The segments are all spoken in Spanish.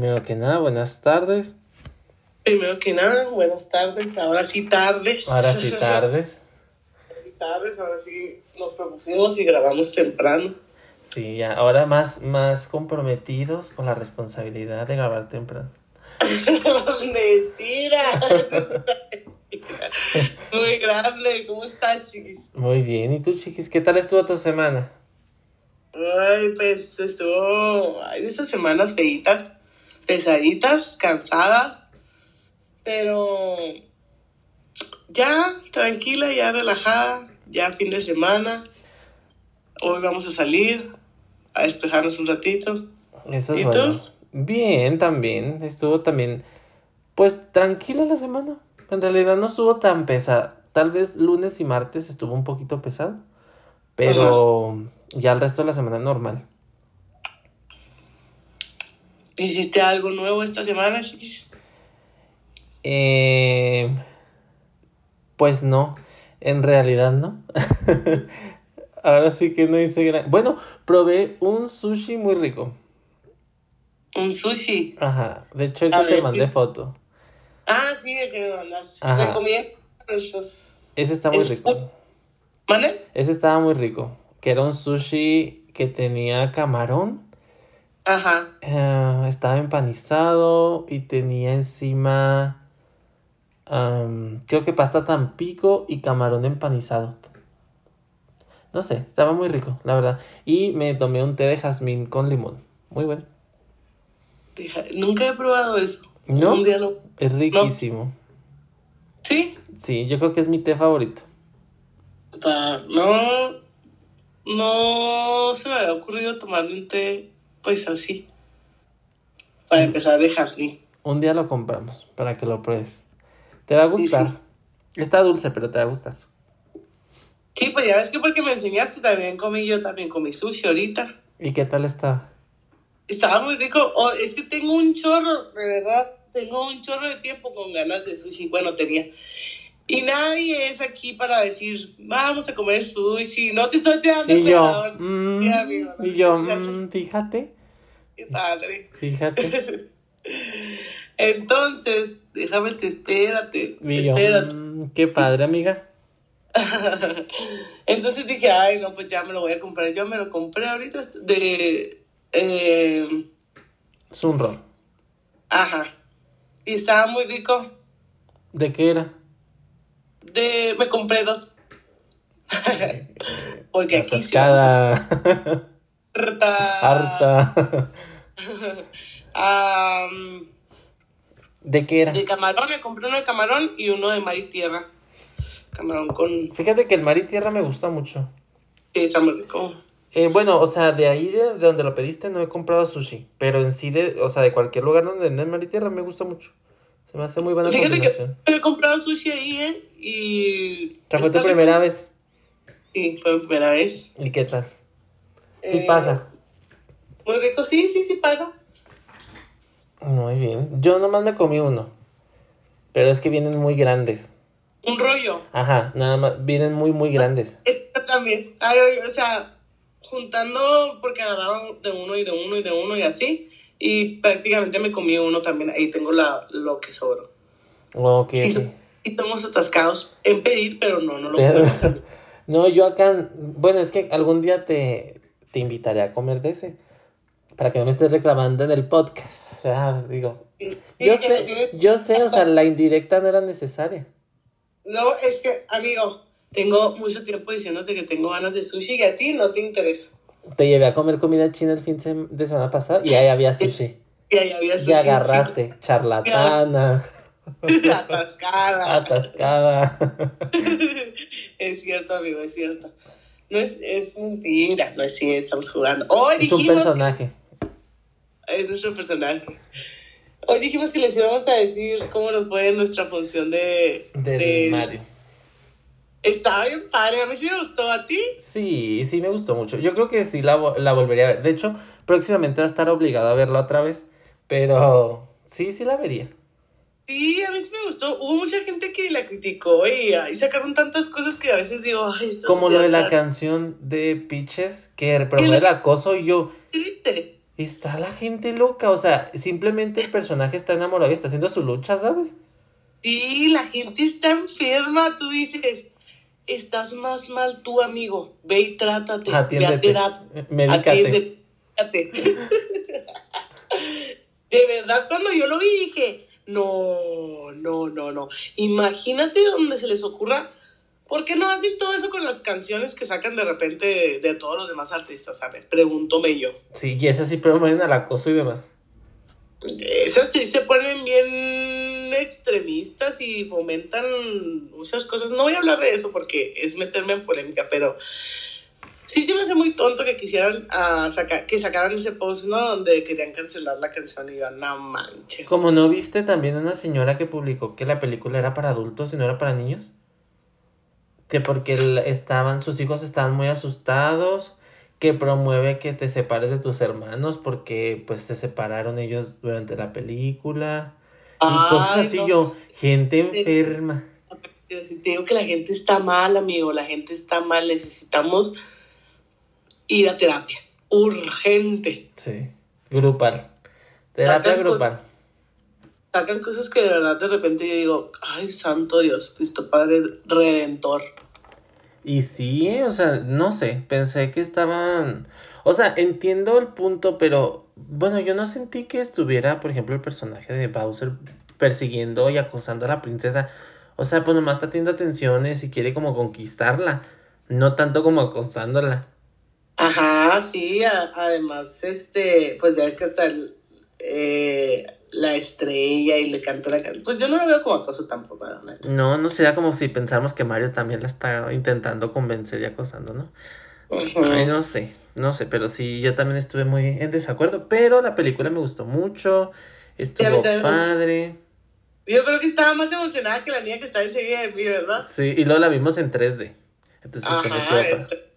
Primero que nada, buenas tardes. Primero que nada, buenas tardes. Ahora sí tardes. Ahora sí tardes. Ahora sí tardes, ahora sí nos propusimos y grabamos temprano. Sí, ya, ahora más, más comprometidos con la responsabilidad de grabar temprano. Mentira. Muy grande. ¿Cómo estás, chiquis? Muy bien, ¿y tú, chiquis? ¿Qué tal estuvo tu semana? Ay, pues estuvo. Hay esas semanas feitas, pesaditas, cansadas, pero ya tranquila, ya relajada, ya fin de semana. Hoy vamos a salir a despejarnos un ratito. Eso es ¿Y bueno. tú? Bien, también. Estuvo también, pues, tranquila la semana. En realidad no estuvo tan pesada. Tal vez lunes y martes estuvo un poquito pesado. Pero ya el resto de la semana normal. ¿Hiciste algo nuevo esta semana, chiquis? Eh, pues no, en realidad no. Ahora sí que no hice gran... Bueno, probé un sushi muy rico. Un sushi. Ajá, de hecho ahorita te mandé foto. Ah, sí, el que me mandaste. Ajá. Recomiendo esos. Ese está muy Es- rico. ¿Mande? Ese estaba muy rico. Que era un sushi que tenía camarón. Ajá. eh, estaba empanizado y tenía encima... creo que pasta tampico y camarón empanizado. No sé, estaba muy rico, la verdad. Y me tomé un té de jazmín con limón. Muy bueno. Nunca he probado eso. ¿No? Un día lo... Es riquísimo. Sí. Sí, yo creo que es mi té favorito. O sea, no... No se me había ocurrido tomarme un té, pues así. Para empezar de jazmín. Un día lo compramos para que lo pruebes. Te va a Sí, gustar. Está dulce, pero te va a gustar. Sí, pues ya ves que porque me enseñaste también comí yo también comí sushi ahorita. ¿Y qué tal está? Estaba muy rico. Oh, es que tengo un chorro, de verdad, tengo un chorro de tiempo con ganas de sushi. Bueno, tenía. Y nadie es aquí para decir, vamos a comer sushi. No te estoy dando Y yo, mm, Sí, amigo, no y yo, estoy dando- mm, fíjate, Qué padre. fíjate. Entonces, déjame te espérate. Y yo, espérate. mm, qué padre, amiga. Entonces dije, ay, no, pues ya me lo voy a comprar. Yo me lo compré ahorita de. eh, Es un rol. ajá. Y estaba muy rico. ¿De qué era? De, me compré dos. Porque aquí Atascada. harta. Harta. ¿De qué era? de camarón, me compré uno de camarón y uno de mar y tierra. Camarón con. Fíjate que el mar y tierra me gusta mucho. Sí, está muy rico. Eh, bueno, o sea, de ahí de, de donde lo pediste no he comprado sushi, pero en sí, de, o sea, de cualquier lugar donde venden mar y tierra me gusta mucho. Se me hace muy buena Fíjate que he comprado sushi ahí, ¿eh? Y. ¿Esta fue tu primera vez? Sí, fue mi primera vez. ¿Y qué tal? Sí Eh, pasa. Muy rico, sí, sí, sí pasa. Muy bien. Yo nomás me comí uno. Pero es que vienen muy grandes. Un rollo. Ajá, nada más. Vienen muy, muy grandes. Esta también. Ay, ay, o sea, juntando, porque agarraban de uno y de uno y de uno y así. Y prácticamente me comí uno también. Ahí tengo la, lo que sobró. Ok, Sí. Y estamos atascados en pedir, pero no, no lo Pero- podemos hacer. No, yo acá. Bueno, es que algún día te, te invitaré a comer de ese. Para que no me estés reclamando en el podcast. O sea, digo. Sí, Yo sé, yo sé, o sea, la indirecta no era necesaria. No, es que, amigo, tengo mucho tiempo diciéndote que tengo ganas de sushi y a ti no te interesa. Te llevé a comer comida china el fin de semana pasado y ahí había sushi. Y ahí había sushi. Y agarraste, charlatana. Atascada. atascada. es cierto, amigo, es cierto. No es, es mentira, no es cierto, estamos jugando. Hoy Es un personaje. es nuestro personaje. Hoy dijimos que les íbamos a decir cómo nos fue en nuestra función de... Del de- Mario. Estaba bien padre, a mí sí me gustó, ¿a ti? Sí, sí me gustó mucho. Yo creo que sí la, la volvería a ver. De hecho, próximamente va a estar obligado a verla otra vez. Pero sí, sí la vería. Sí, a mí sí me gustó. Hubo mucha gente que la criticó y ahí sacaron tantas cosas que a veces digo, ay, esto Como lo de la cara". canción de Peaches, que promueve el acoso y yo, Triste. está la gente loca. O sea, simplemente el personaje está enamorado y está haciendo su lucha, ¿sabes? Sí, la gente está enferma. Tú dices, estás más mal tú, amigo. Ve y trátate. Ve a Atiéndete. Atiéndete. De verdad, cuando yo lo vi dije, no, no, no, no. Imagínate donde se les ocurra. ¿Por qué no hacen todo eso con las canciones que sacan de repente de, de todos los demás artistas? ¿Sabes? Pregúntome yo. Sí, y esas sí promueven al acoso y demás. Esas sí se ponen bien extremistas y fomentan muchas cosas. No voy a hablar de eso porque es meterme en polémica, pero sí se me hace muy tonto que quisieran saca- que sacaran ese post, ¿no? Donde querían cancelar la canción y yo, no manches. Como no viste también una señora que publicó que la película era para adultos y no era para niños. Que porque estaban, sus hijos estaban muy asustados. Que promueve que te separes de tus hermanos porque pues se separaron ellos durante la película. Y cosas Ay, así no. yo, gente enferma. Te digo que la gente está mal, amigo, la gente está mal, necesitamos ir a terapia, urgente. Sí. Grupal. Terapia Sacan, grupal. Sacan cosas que de verdad de repente yo digo, ay, santo Dios, Cristo Padre Redentor. Y sí, o sea, no sé, pensé que estaban, o sea, entiendo el punto, pero bueno, yo no sentí que estuviera, por ejemplo, el personaje de Bowser persiguiendo y acosando a la princesa. O sea, pues nomás está teniendo atenciones y quiere como conquistarla, no tanto como acosándola. Ajá, sí, a- además, este, pues ya es que hasta el, eh, la estrella y le cantó la canción. Pues yo no lo veo como acoso tampoco, neta. No, no sería como si pensáramos que Mario también la está intentando convencer y acosando, ¿no? Ay, no sé, no sé, pero sí, yo también estuve muy en desacuerdo, pero la película me gustó mucho, estuvo gustó. padre. Yo creo que estaba más emocionada que la niña que está enseguida de mí, ¿verdad? Sí, y luego la vimos en 3D. Entonces, Ajá, este,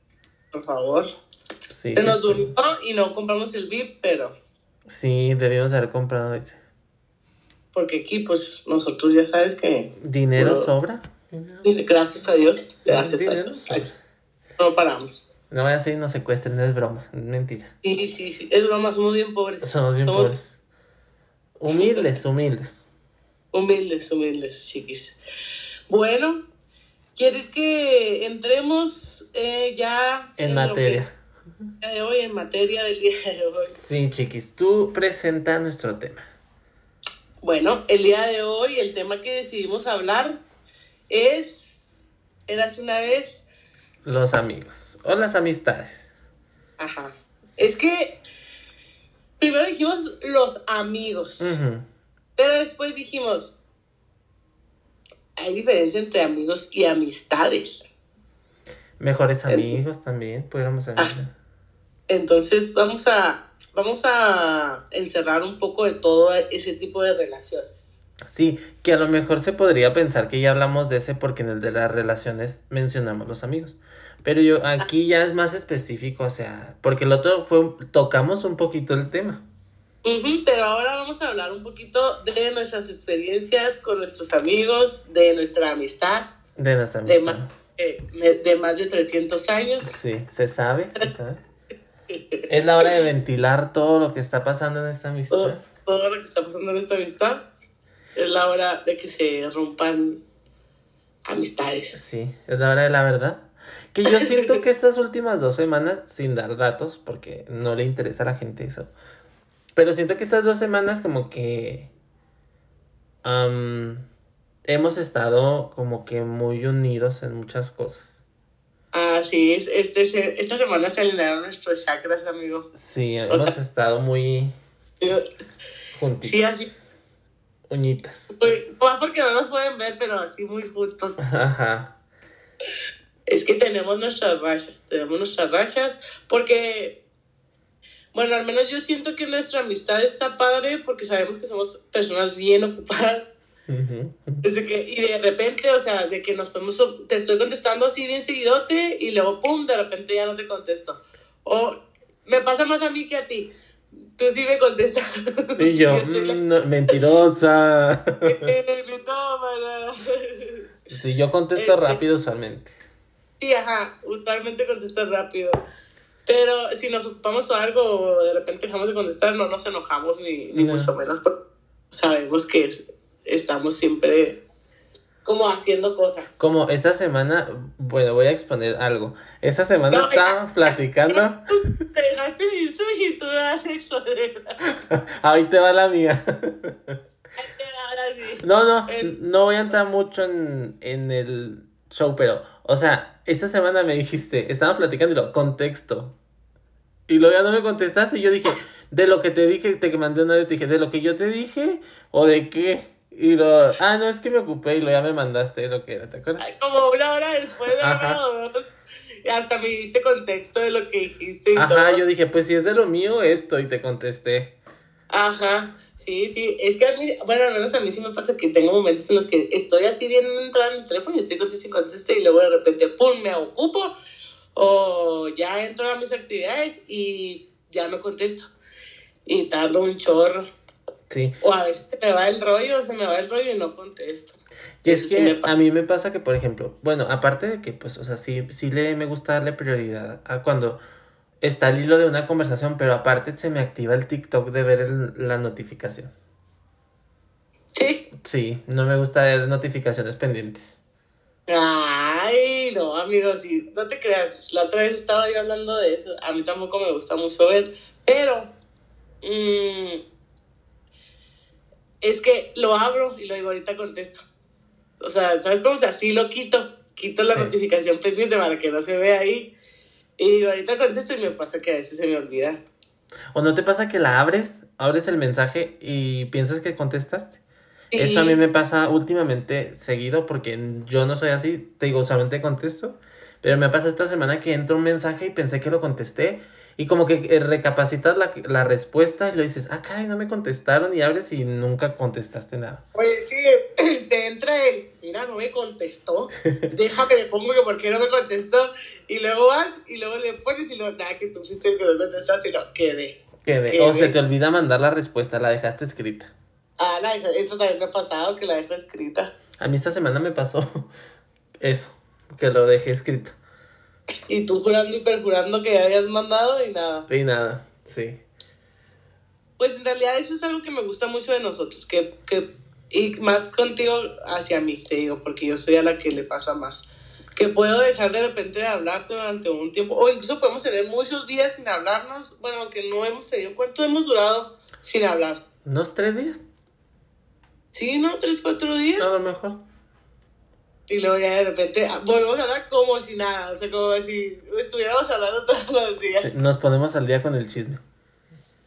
por favor. Sí, Se nos sí, durmió y no compramos el VIP, pero sí, debimos haber comprado ese. porque aquí, pues, nosotros ya sabes que, ¿Dinero sobra? gracias a Dios, gracias a Dios, sobra. no paramos. No vaya a ser y nos secuestren, es broma, mentira. Sí, sí, sí, es broma, somos bien pobres. Somos bien pobres. Humildes, humildes. Humildes, humildes, chiquis. Bueno, ¿quieres que entremos eh, ya En que materia. día de hoy, en materia del día de hoy? Sí, chiquis, tú presenta nuestro tema. Bueno, el día de hoy el tema que decidimos hablar es, eras una vez, Los amigos o las amistades. ajá, es que primero dijimos los amigos, pero después dijimos, hay diferencia entre amigos y amistades. Mejores amigos también, pudiéramos decir. Entonces vamos a, vamos a encerrar un poco de todo ese tipo de relaciones. Sí, que a lo mejor se podría pensar que ya hablamos de ese porque en el de las relaciones mencionamos los amigos. Pero yo aquí ya es más específico, o sea, porque el otro fue, un- tocamos un poquito el tema. Pero ahora vamos a hablar un poquito de nuestras experiencias con nuestros amigos, de nuestra amistad, De nuestra de, amistad. eh, de- más de 300 años. Sí, se sabe, se sabe. Es la hora de ventilar todo lo que está pasando en esta amistad. todo lo que está pasando en nuestra amistad. Es la hora de que se rompan amistades. Sí, es la hora de la verdad. Que yo siento que estas últimas dos semanas, sin dar datos, porque no le interesa a la gente eso, pero siento que estas dos semanas como que am, hemos estado como que muy unidos en muchas cosas. Ah, sí, es- este, esta semana se alinearon nuestros chakras, amigo. Sí, hemos estado muy juntitos. Sí, así. Uñitas. Más porque no nos pueden ver, pero así muy juntos. Ajá. Es que tenemos nuestras rachas, tenemos nuestras rachas, porque, bueno, al menos yo siento que nuestra amistad está padre porque sabemos que somos personas bien ocupadas. Desde que, y de repente, o sea, de que nos podemos, te estoy contestando así bien seguidote y luego, pum, de repente ya no te contesto. O me pasa más a mí que a ti. Tú sí me contestas. Y yo, soy la- no, mentirosa. Me toma, Sí, yo contesto Este. rápido usualmente. Sí, ajá, usualmente contestas rápido. Pero si nos ocupamos o algo, de repente dejamos de contestar, no nos enojamos ni, ni No. mucho menos. porque Sabemos que es- estamos siempre como haciendo cosas. Como esta semana, bueno, voy a exponer algo. Esta semana No, estaba platicando. Y das esto. Ahí te va la mía. Ahora sí. No, no, no voy a entrar mucho en, en el show, pero, o sea, esta semana me dijiste, estábamos platicando y lo, contexto. Y luego ya no me contestaste y yo dije, de lo que te dije, te mandé una vez, te dije, de lo que yo te dije o de qué. Y lo, ah, no, es que me ocupé y lo ya me mandaste lo que era, ¿te acuerdas? Ay, Como una hora después de una o dos. Hasta me diste contexto de lo que dijiste y Ajá, todo. yo dije, pues si es de lo mío, esto, y te contesté. Ajá, sí, sí. Es que a mí, bueno, al menos a mí sí me pasa que tengo momentos en los que estoy así viendo entrar en el teléfono y estoy contestando y conteste y luego de repente, pum, me ocupo o ya entro a mis actividades y ya no contesto. Y tardo un chorro. Sí. O a veces se me va el rollo, se me va el rollo y no contesto. Y es Eso que a mí me pasa que, por ejemplo, bueno, aparte de que, pues, o sea, sí, sí le, me gusta darle prioridad a cuando está el hilo de una conversación, pero aparte se me activa el TikTok de ver el- la notificación. Sí. Sí, no me gusta ver notificaciones pendientes. Ay, no, amigos, sí, no te creas. La otra vez estaba yo hablando de eso. A mí tampoco me gusta mucho ver, pero mm, es que lo abro y lo digo, ahorita contesto. O sea, ¿sabes cómo? O sea, sí lo quito. Quito la Sí. notificación pendiente para que no se vea ahí. Y ahorita contesto y me pasa que a veces se me olvida. ¿O no te pasa que la abres, abres el mensaje y piensas que contestaste? Eso a mí me pasa últimamente seguido porque yo no soy así, te digo, usualmente contesto, pero me pasa esta semana que entra un mensaje y pensé que lo contesté y como que eh, recapacitas la, la respuesta y lo dices, ah, caray, no me contestaron y abres y nunca contestaste nada. Oye, sí, te entra el, mira, no me contestó, deja que le pongo que por qué no me contestó, y luego vas, y luego le pones, y luego, nada, que tú fuiste el que no contestaste, y lo quedé. Que de- ¿Qué o se te olvida mandar la respuesta, la dejaste escrita. Ah, la, eso también me ha pasado, que la dejo escrita. A mí esta semana me pasó eso, que lo dejé escrito. Y tú jurando y perjurando que ya habías mandado, y nada. Y nada, sí. Pues en realidad eso es algo que me gusta mucho de nosotros, que, que y más contigo hacia mí, te digo, porque yo soy a la que le pasa más. Que puedo dejar de repente de hablarte durante un tiempo, o incluso podemos tener muchos días sin hablarnos, bueno, aunque no hemos tenido, ¿cuánto hemos durado sin hablar? ¿Unos tres días? Sí, ¿no? ¿Tres, cuatro días? A lo mejor. Y luego ya de repente ah, volvemos a hablar como si nada, o sea, como si estuviéramos hablando todos los días. Sí, Nos ponemos al día con el chisme.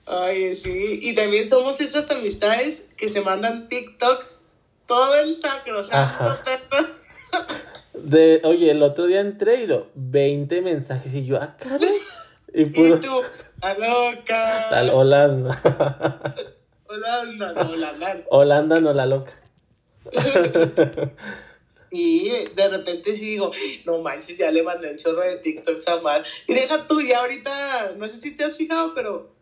Ay, sí, y también somos esas amistades que se mandan TikToks todo el sacrosanto, perros. De, oye, el otro día entré y lo 20 mensajes y yo, ah, caray. Y Y puro. tú, la loca. La Holanda. Holanda, no, Holanda. Holanda no la loca. Y de repente sí digo, no manches, ya le mandé un chorro de TikToks a Mar. Y deja tú, ya ahorita, no sé si te has fijado, pero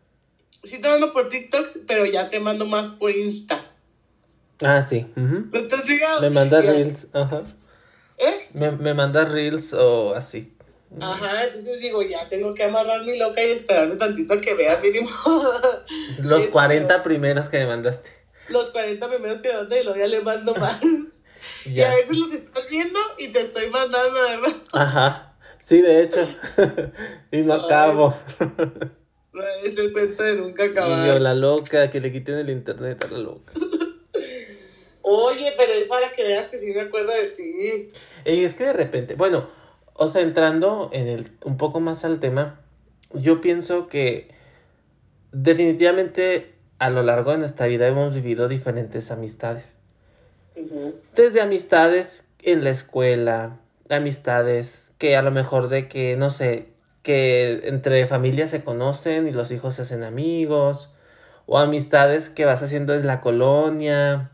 sí te mando por TikToks, pero ya te mando más por Insta. Ah, sí. ujú. ¿No te has fijado? Me manda Ya. reels. Ajá. ¿Eh? Me, me manda reels o así. Ajá, entonces digo, ya tengo que amarrar mi loca y esperarme tantito a que vea mínimo Los Eso, 40 primeros que me mandaste. los 40 primeros que manda y luego ya le mando más. Y a veces los estás viendo y te estoy mandando, ¿verdad? Ajá. Sí, de hecho. y no Ay. acabo. Es el cuento de nunca Y yo, acabar. la loca, que le quiten el internet a la loca. Oye, pero es para que veas que sí me acuerdo de ti. Y es que de repente, bueno, o sea, entrando en el, un poco más al tema, yo pienso que definitivamente a lo largo de nuestra vida hemos vivido diferentes amistades. Desde amistades en la escuela, amistades que a lo mejor de que, no sé, que entre familias se conocen y los hijos se hacen amigos, o amistades que vas haciendo en la colonia,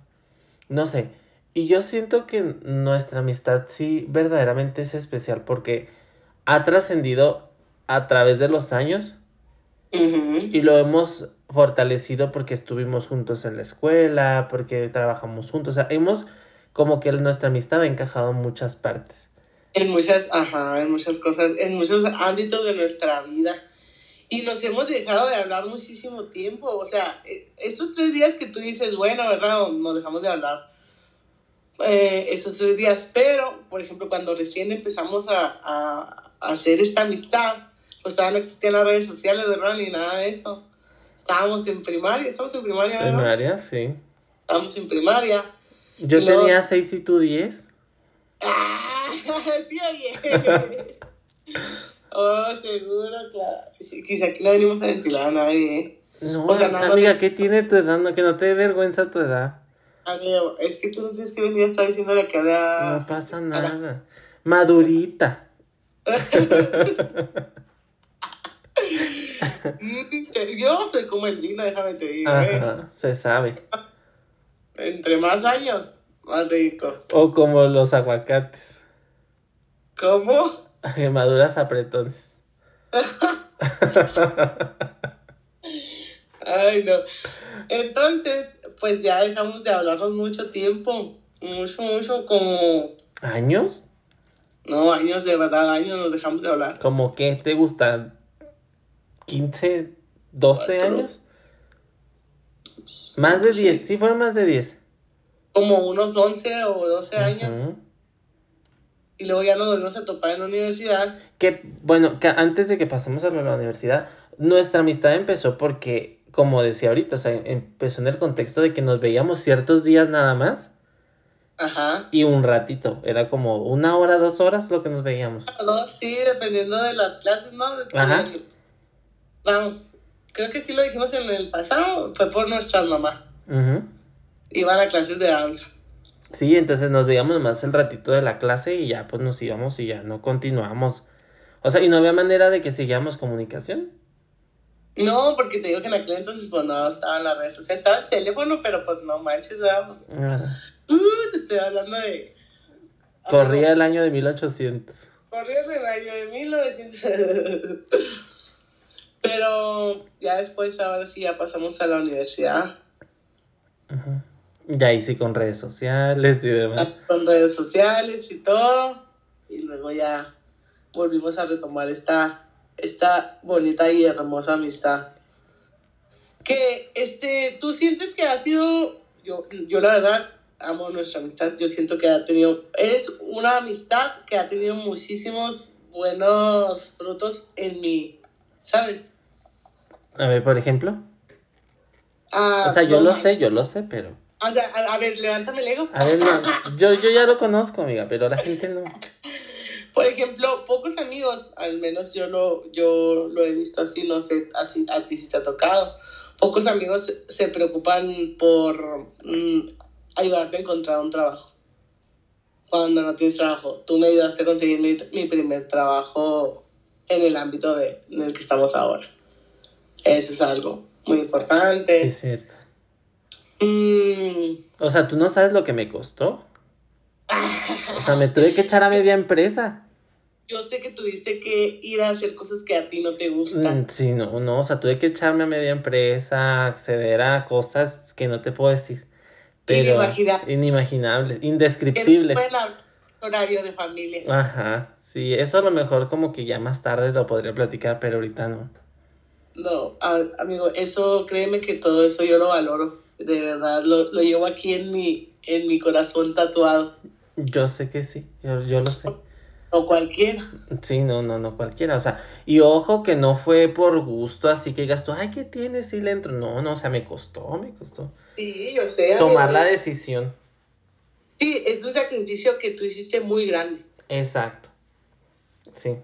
no sé. Y yo siento que nuestra amistad sí verdaderamente es especial porque ha trascendido a través de los años y lo hemos fortalecido porque estuvimos juntos en la escuela, porque trabajamos juntos. O sea, hemos como que nuestra amistad ha encajado en muchas partes. En muchas, ajá, en muchas cosas, en muchos ámbitos de nuestra vida. Y nos hemos dejado de hablar muchísimo tiempo. O sea, eh, estos tres días que tú dices, bueno, ¿verdad? Nos dejamos de hablar. Eh, esos tres días. Pero, por ejemplo, cuando recién empezamos a, a, a hacer esta amistad, pues todavía no existían las redes sociales, ¿verdad? Ni nada de eso. Estábamos en primaria, estamos en primaria, ¿verdad? Primaria, sí. Estábamos en primaria. Yo Y luego- tenía 6 y tú 10. ¡Ah! Sí, oye. Oh, seguro, claro. Quizá aquí no venimos a ventilar a nadie, ¿eh? No, O sea, nada amiga, ¿qué tiene tu edad? No, que no te dé vergüenza tu edad. Amigo, es que tú no tienes que venir a estar diciéndole que había... No pasa nada. Madurita. Mm, Yo soy como el vino, déjame te digo, ¿eh? Se sabe. Entre más años, más rico. O como los aguacates. ¿Cómo? Maduras apretones. Ay, no. Entonces, pues ya dejamos de hablarnos mucho tiempo. Mucho, mucho, como... ¿Años? No, años de verdad, años nos dejamos de hablar. ¿Como qué te gusta? ¿15? ¿12 Cuatro. años? Más de 10, sí fueron más de 10. Como unos 11 o 12 años. Y luego ya nos volvimos a topar en la universidad. Que, bueno, que antes de que pasemos a la universidad, nuestra amistad empezó porque, como decía ahorita, o sea, empezó en el contexto de que nos veíamos ciertos días nada más Ajá. y un ratito. Era como una hora, dos horas lo que nos veíamos. Dos, sí, dependiendo de las clases, ¿no? Ajá. Vamos, creo que sí lo dijimos en el pasado, fue por nuestras mamás. Ujú. Iban a clases de danza. Sí, entonces nos veíamos más el ratito de la clase y ya pues nos íbamos y ya no continuamos. O sea, y no había manera de que siguiéramos comunicación. No, porque te digo que en aquel entonces pues no estaban las redes sociales, estaba el teléfono, pero pues no manches, ¿verdad? Ah, Uh, te estoy hablando de... Corría el año de 1800. Corría en el año de 1900. Pero ya después, ahora sí, ya pasamos a la universidad. Ya ahí sí con redes sociales y demás. Con redes sociales y todo. Y luego ya volvimos a retomar esta, esta bonita y hermosa amistad. Que, este, tú sientes que ha sido, yo, yo la verdad amo nuestra amistad, yo siento que ha tenido, es una amistad que ha tenido muchísimos buenos frutos en mi, ¿sabes? A ver, por ejemplo. Ah, O sea, yo lo sé, yo lo sé, pero... O sea, a, a ver, levántame el ego. A ver, no, yo, yo ya lo conozco, amiga, pero la gente no. Por ejemplo, pocos amigos, al menos yo lo, yo lo he visto así, no sé, así a ti si te ha tocado. Pocos amigos se- se preocupan por mm, ayudarte a encontrar un trabajo. Cuando no tienes trabajo, tú me ayudaste a conseguir mi, mi primer trabajo en el ámbito de, en el que estamos ahora. Eso es algo muy importante. es cierto. Mm, O sea, tú no sabes lo que me costó. O sea, me tuve que echar a media empresa. yo sé que tuviste que ir a hacer cosas que a ti no te gustan. Mm, Sí, no, no, o sea, tuve que echarme a media empresa, acceder a cosas que no te puedo decir. Pero Inimagina- inimaginables, Que no indescriptibles. pueden horario de familia. Ajá, sí, eso a lo mejor como que ya más tarde lo podría platicar, pero ahorita no. No, amigo, eso, créeme que todo eso yo lo valoro. De verdad, lo, lo llevo aquí en mi, en mi corazón tatuado. Yo sé que sí, yo, yo lo sé. O cualquiera. Sí, no, no, no cualquiera, o sea, y ojo que no fue por gusto, así que digas tú, ay, ¿qué tienes? Sí le entro. No, no, o sea, me costó, me costó. Sí, yo sé. amigo, Tomar la es- decisión. Sí, es un sacrificio que tú hiciste muy grande. Exacto. Sí.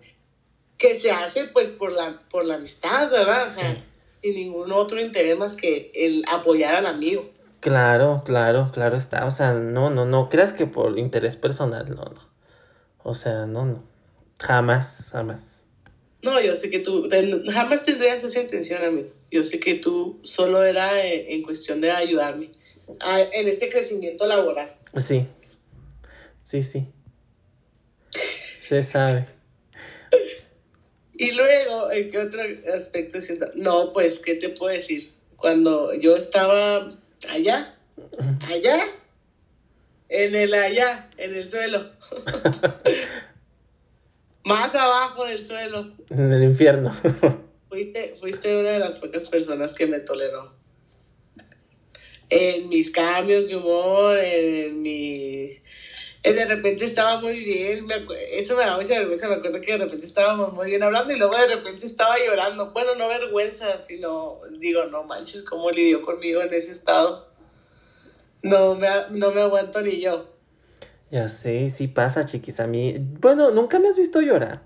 Que se hace pues por la, por la amistad, ¿verdad? O sea, Sí. sin ningún otro interés más que el apoyar al amigo. Claro, claro, claro está. O sea, no, no, no creas que por interés personal, no, no. O sea, no, no. Jamás, jamás. No, yo sé que tú jamás tendrías esa intención, amigo. Yo sé que tú solo era eh, en cuestión de ayudarme a- en este crecimiento laboral. Sí. Sí, sí. Se sabe. Y luego, ¿en qué otro aspecto siento? No, pues, ¿qué te puedo decir? Cuando yo estaba allá, allá, en el allá, en el suelo, más abajo del suelo, En el infierno. Fuiste, fuiste una de las pocas personas que me toleró. En mis cambios de humor, en mi... eh, De repente estaba muy bien, me eso me da mucha vergüenza, me acuerdo que de repente estábamos muy bien hablando y luego de repente estaba llorando. Bueno, no vergüenza, sino digo, no manches, cómo lidió conmigo en ese estado. No me, no me aguanto ni yo. Ya sé, sí pasa, chiquis. A mí. Bueno, nunca me has visto llorar.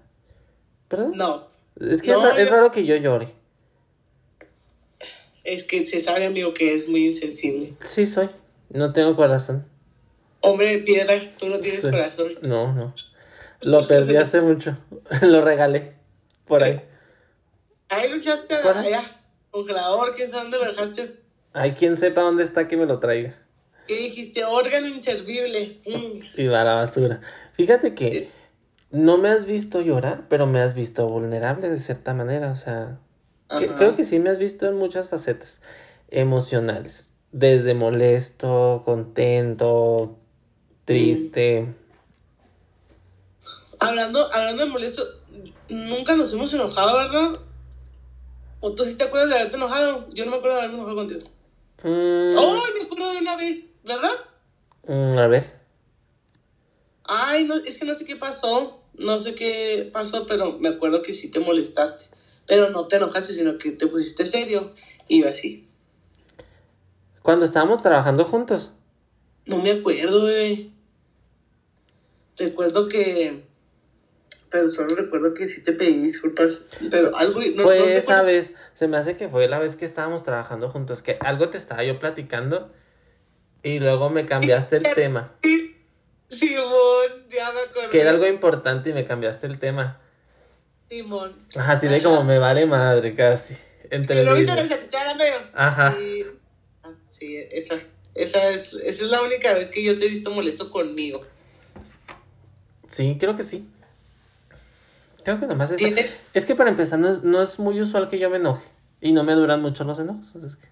¿Verdad? No, Es que No, es, raro que yo llore. es que se sabe, amigo, que es muy insensible. Sí, soy. No tengo corazón. Hombre de piedra, tú no tienes Sí. corazón. No, no. Lo perdí hace mucho. Lo regalé. Por ahí. Ahí lo dejaste allá. Congelador, ¿quién sabe dónde lo dejaste? Hay quien sepa dónde está que me lo traiga. ¿Qué dijiste? Órgano inservible. Mm. Y va a la basura. Fíjate que no me has visto llorar, pero me has visto vulnerable de cierta manera. O sea, que- creo que sí me has visto en muchas facetas emocionales. Desde molesto, contento, triste. Hablando, hablando de molesto, nunca nos hemos enojado, ¿verdad? ¿O tú sí te acuerdas de haberte enojado? Yo no me acuerdo de haberme enojado contigo. Mm, ¡Oh, me acuerdo de una vez! ¿Verdad? mm, a ver. Ay, no, es que no sé qué pasó. No sé qué pasó, pero me acuerdo que sí te molestaste. Pero no te enojaste, sino que te pusiste serio. Y yo así. Cuando estábamos trabajando juntos. No me acuerdo, bebé. Recuerdo que. Pero solo recuerdo que sí te pedí disculpas. Pero algo. No, fue no esa vez, se me hace que fue la vez que estábamos trabajando juntos, que algo te estaba yo platicando y luego me cambiaste el tema, Simón, ya me acordé. que era algo importante y me cambiaste el tema. Simón. Ajá, así de como me vale madre casi. Entre Y luego te hablando yo. Ajá. Sí, Ah, sí, esa. Esa es, esa es la única vez que yo te he visto molesto conmigo. Sí, creo que sí. Creo que nomás es. ¿Tienes? Es que para empezar, no es, no es muy usual que yo me enoje. Y no me duran mucho los enojos. es que-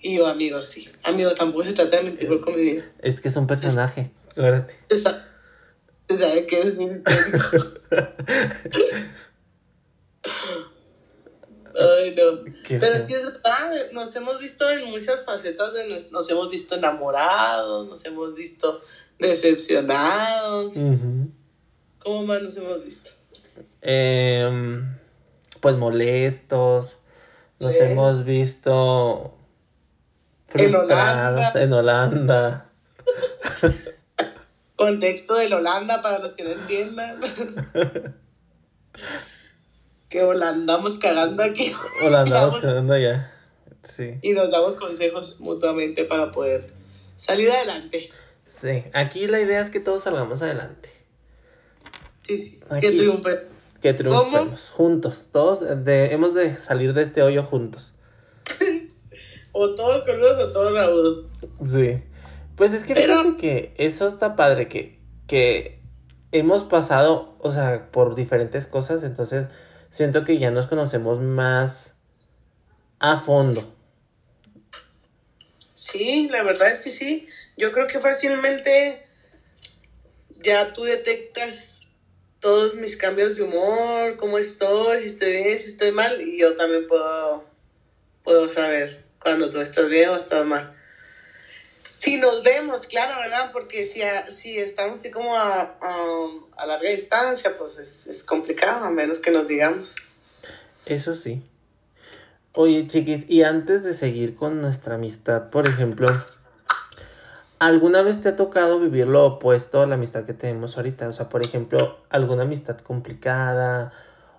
Y yo, amigo, sí. Amigo, tampoco se trata de mentir por convivir. Es que es un personaje. Acuérdate. Se sabe que bien histérico. Ay, no. Qué Pero feo. sí es verdad, nos hemos visto en muchas facetas de nos, nos hemos visto enamorados, nos hemos visto decepcionados. ¿Cómo más nos hemos visto? Em, pues molestos. Nos ¿Ves? hemos visto En Holanda. en Holanda. Contexto del Holanda para los que no entiendan. que Holandamos cagando aquí. Holanda Vamos. quedando allá. Sí. Y nos damos consejos mutuamente para poder salir adelante. Sí. Aquí la idea es que todos salgamos adelante. Sí, sí. Aquí. Que triunfe. Que triunfemos juntos. Todos de- hemos de salir de este hoyo juntos. O todos coludos o todos raudos. Sí. Pues es que Pero- fíjate que eso está padre, que, que hemos pasado, o sea, por diferentes cosas, entonces siento que ya nos conocemos más a fondo. Sí, la verdad es que sí. Yo creo que fácilmente ya tú detectas todos mis cambios de humor, cómo estoy, si estoy bien, si estoy mal, y yo también puedo, puedo saber cuando tú estás bien o estás mal. Si nos vemos, claro, ¿verdad? Porque si, si estamos así como a, a, a larga distancia, pues es, es complicado, a menos que nos digamos. Eso sí. Oye, chiquis, y antes de seguir con nuestra amistad, por ejemplo, ¿alguna vez te ha tocado vivir lo opuesto a la amistad que tenemos ahorita? O sea, por ejemplo, alguna amistad complicada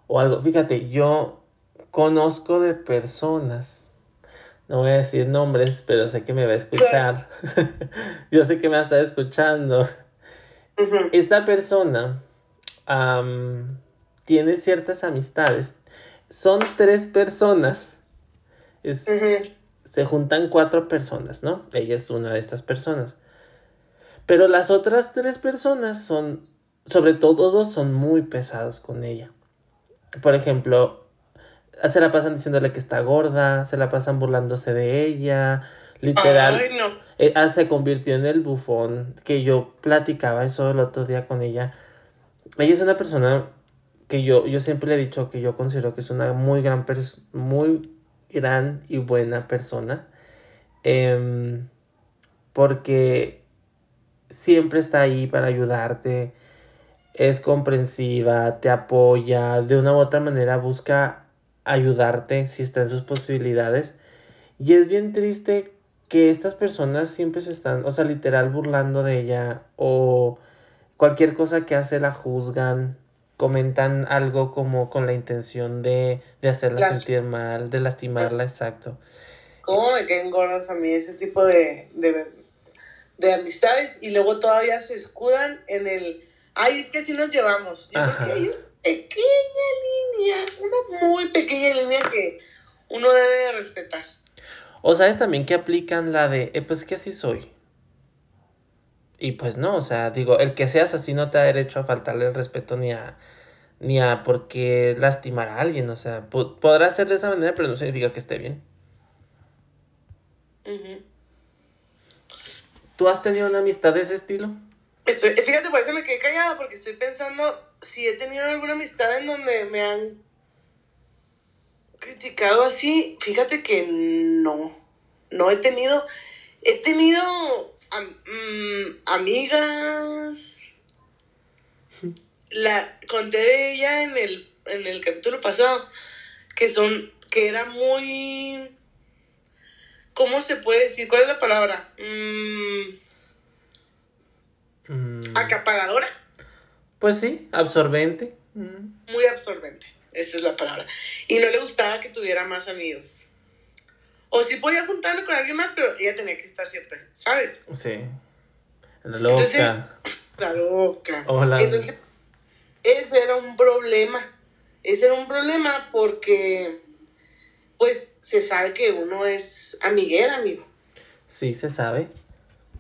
o algo. Fíjate, yo conozco de personas, no voy a decir nombres, pero sé que me va a escuchar. yo sé que me va a estar escuchando. Esta persona tiene ciertas amistades. Son tres personas. Es- se juntan cuatro personas, ¿no? Ella es una de estas personas. Pero las otras tres personas son, sobre todo dos, son muy pesados con ella. Por ejemplo, se la pasan diciéndole que está gorda, se la pasan burlándose de ella, literal. Ay, no. Eh, ah, se convirtió en el bufón que yo platicaba eso el otro día con ella. Ella es una persona que yo, yo siempre le he dicho que yo considero que es una muy gran, muy gran y buena persona. Em, porque siempre está ahí para ayudarte, es comprensiva, te apoya, de una u otra manera busca ayudarte si está en sus posibilidades. Y es bien triste que estas personas siempre se están, o sea, literal burlando de ella o cualquier cosa que hace la juzgan, comentan algo como con la intención de, de hacerla sentir mal, de lastimarla, exacto. ¿Cómo me quedan gordas a mí ese tipo de, de, amistades? Y luego todavía se escudan en el, ay, es que así nos llevamos. Yo creo que una pequeña línea, una muy pequeña línea que uno debe de respetar. O sabes también que aplican la de, eh, pues que así soy. Y pues no, o sea, digo, el que seas así no te da derecho a faltarle el respeto ni a, ni a por qué lastimar a alguien. O sea, podrá ser de esa manera, pero no significa que esté bien. ¿Tú has tenido una amistad de ese estilo? Fíjate, por eso me quedé callada, porque estoy pensando si he tenido alguna amistad en donde me han criticado así. Fíjate que no, no he tenido, he tenido mm, amigas. La conté de ella en el, en el capítulo pasado, que son, que era muy ¿cómo se puede decir? ¿Cuál es la palabra? Mm. ¿Acaparadora? Pues sí, absorbente. Mm. Muy absorbente, esa es la palabra. Y no le gustaba que tuviera más amigos. O sí podía juntarme con alguien más, pero ella tenía que estar siempre, ¿sabes? Sí. La loca. la loca. Hola. Entonces, ese era un problema. Ese era un problema porque pues se sabe que uno es amiguera, amigo. Sí, se sabe.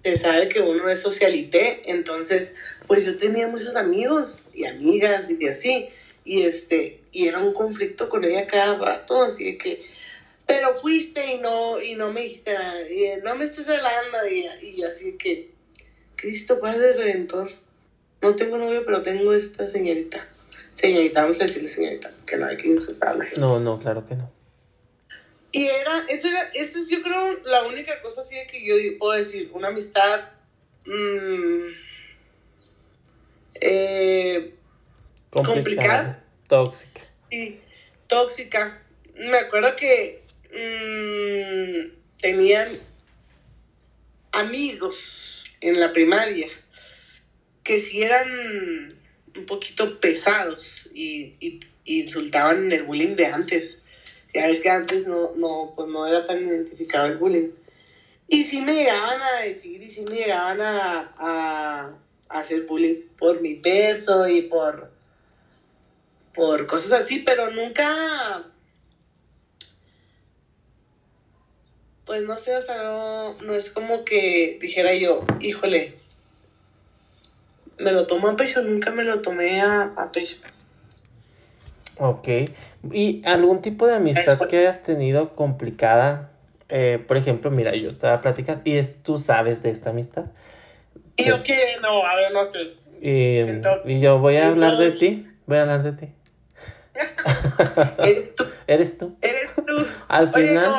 Se sabe que uno es socialité, entonces, pues yo tenía muchos amigos y amigas y así, y este, y era un conflicto con ella cada rato, así que, pero fuiste y no, y no me dijiste nada, y no me estés hablando, y, y así que, Cristo Padre Redentor, no tengo novio, pero tengo esta señorita. Señorita, vamos a decirle señorita, que no hay que insultarla. No, no, claro que no. Y era, eso era, eso es yo creo la única cosa así que yo puedo decir, una amistad mmm, eh, complicada. Tóxica. Sí, tóxica. Me acuerdo que mmm, tenían amigos en la primaria que si eran un poquito pesados y, y, y insultaban en el bullying de antes ya ves que antes no, no, pues no era tan identificado el bullying. Y sí me llegaban a decir, y sí me llegaban a, a, hacer bullying por mi peso y por, por cosas así, pero nunca, pues no sé, o sea, no, no es como que dijera yo, híjole, me lo tomo a pecho, nunca me lo tomé a, a pecho. Ok. ¿Y algún tipo de amistad que hayas tenido complicada? Eh, por ejemplo, mira, yo te voy a platicar y es, tú sabes de esta amistad. Y yo qué, no, a ver, no sé. Y, yo voy a hablar de ti, voy a hablar de ti. Eres tú. Eres tú. Eres tú. Al final.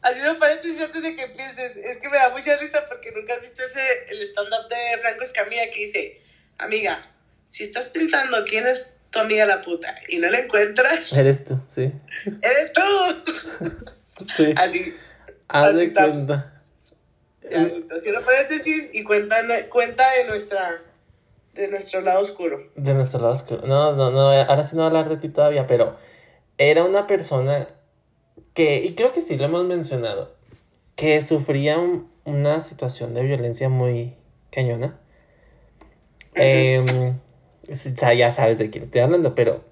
haciendo paréntesis antes de que empieces, es que me da mucha risa porque nunca has visto ese, el stand-up de Franco Escamilla que dice, amiga, si estás pensando quién es tu amiga la puta y no la encuentras. Eres tú, sí. Eres tú. sí. Así. Haz de cuenta. Cierro paréntesis y cuenta, cuenta de nuestra de nuestro lado oscuro. De nuestro lado oscuro. No, no, no, ahora sí no voy a hablar de ti todavía, pero era una persona que, y creo que sí lo hemos mencionado, que sufría una situación de violencia muy cañona. eh, ya sabes de quién estoy hablando, pero...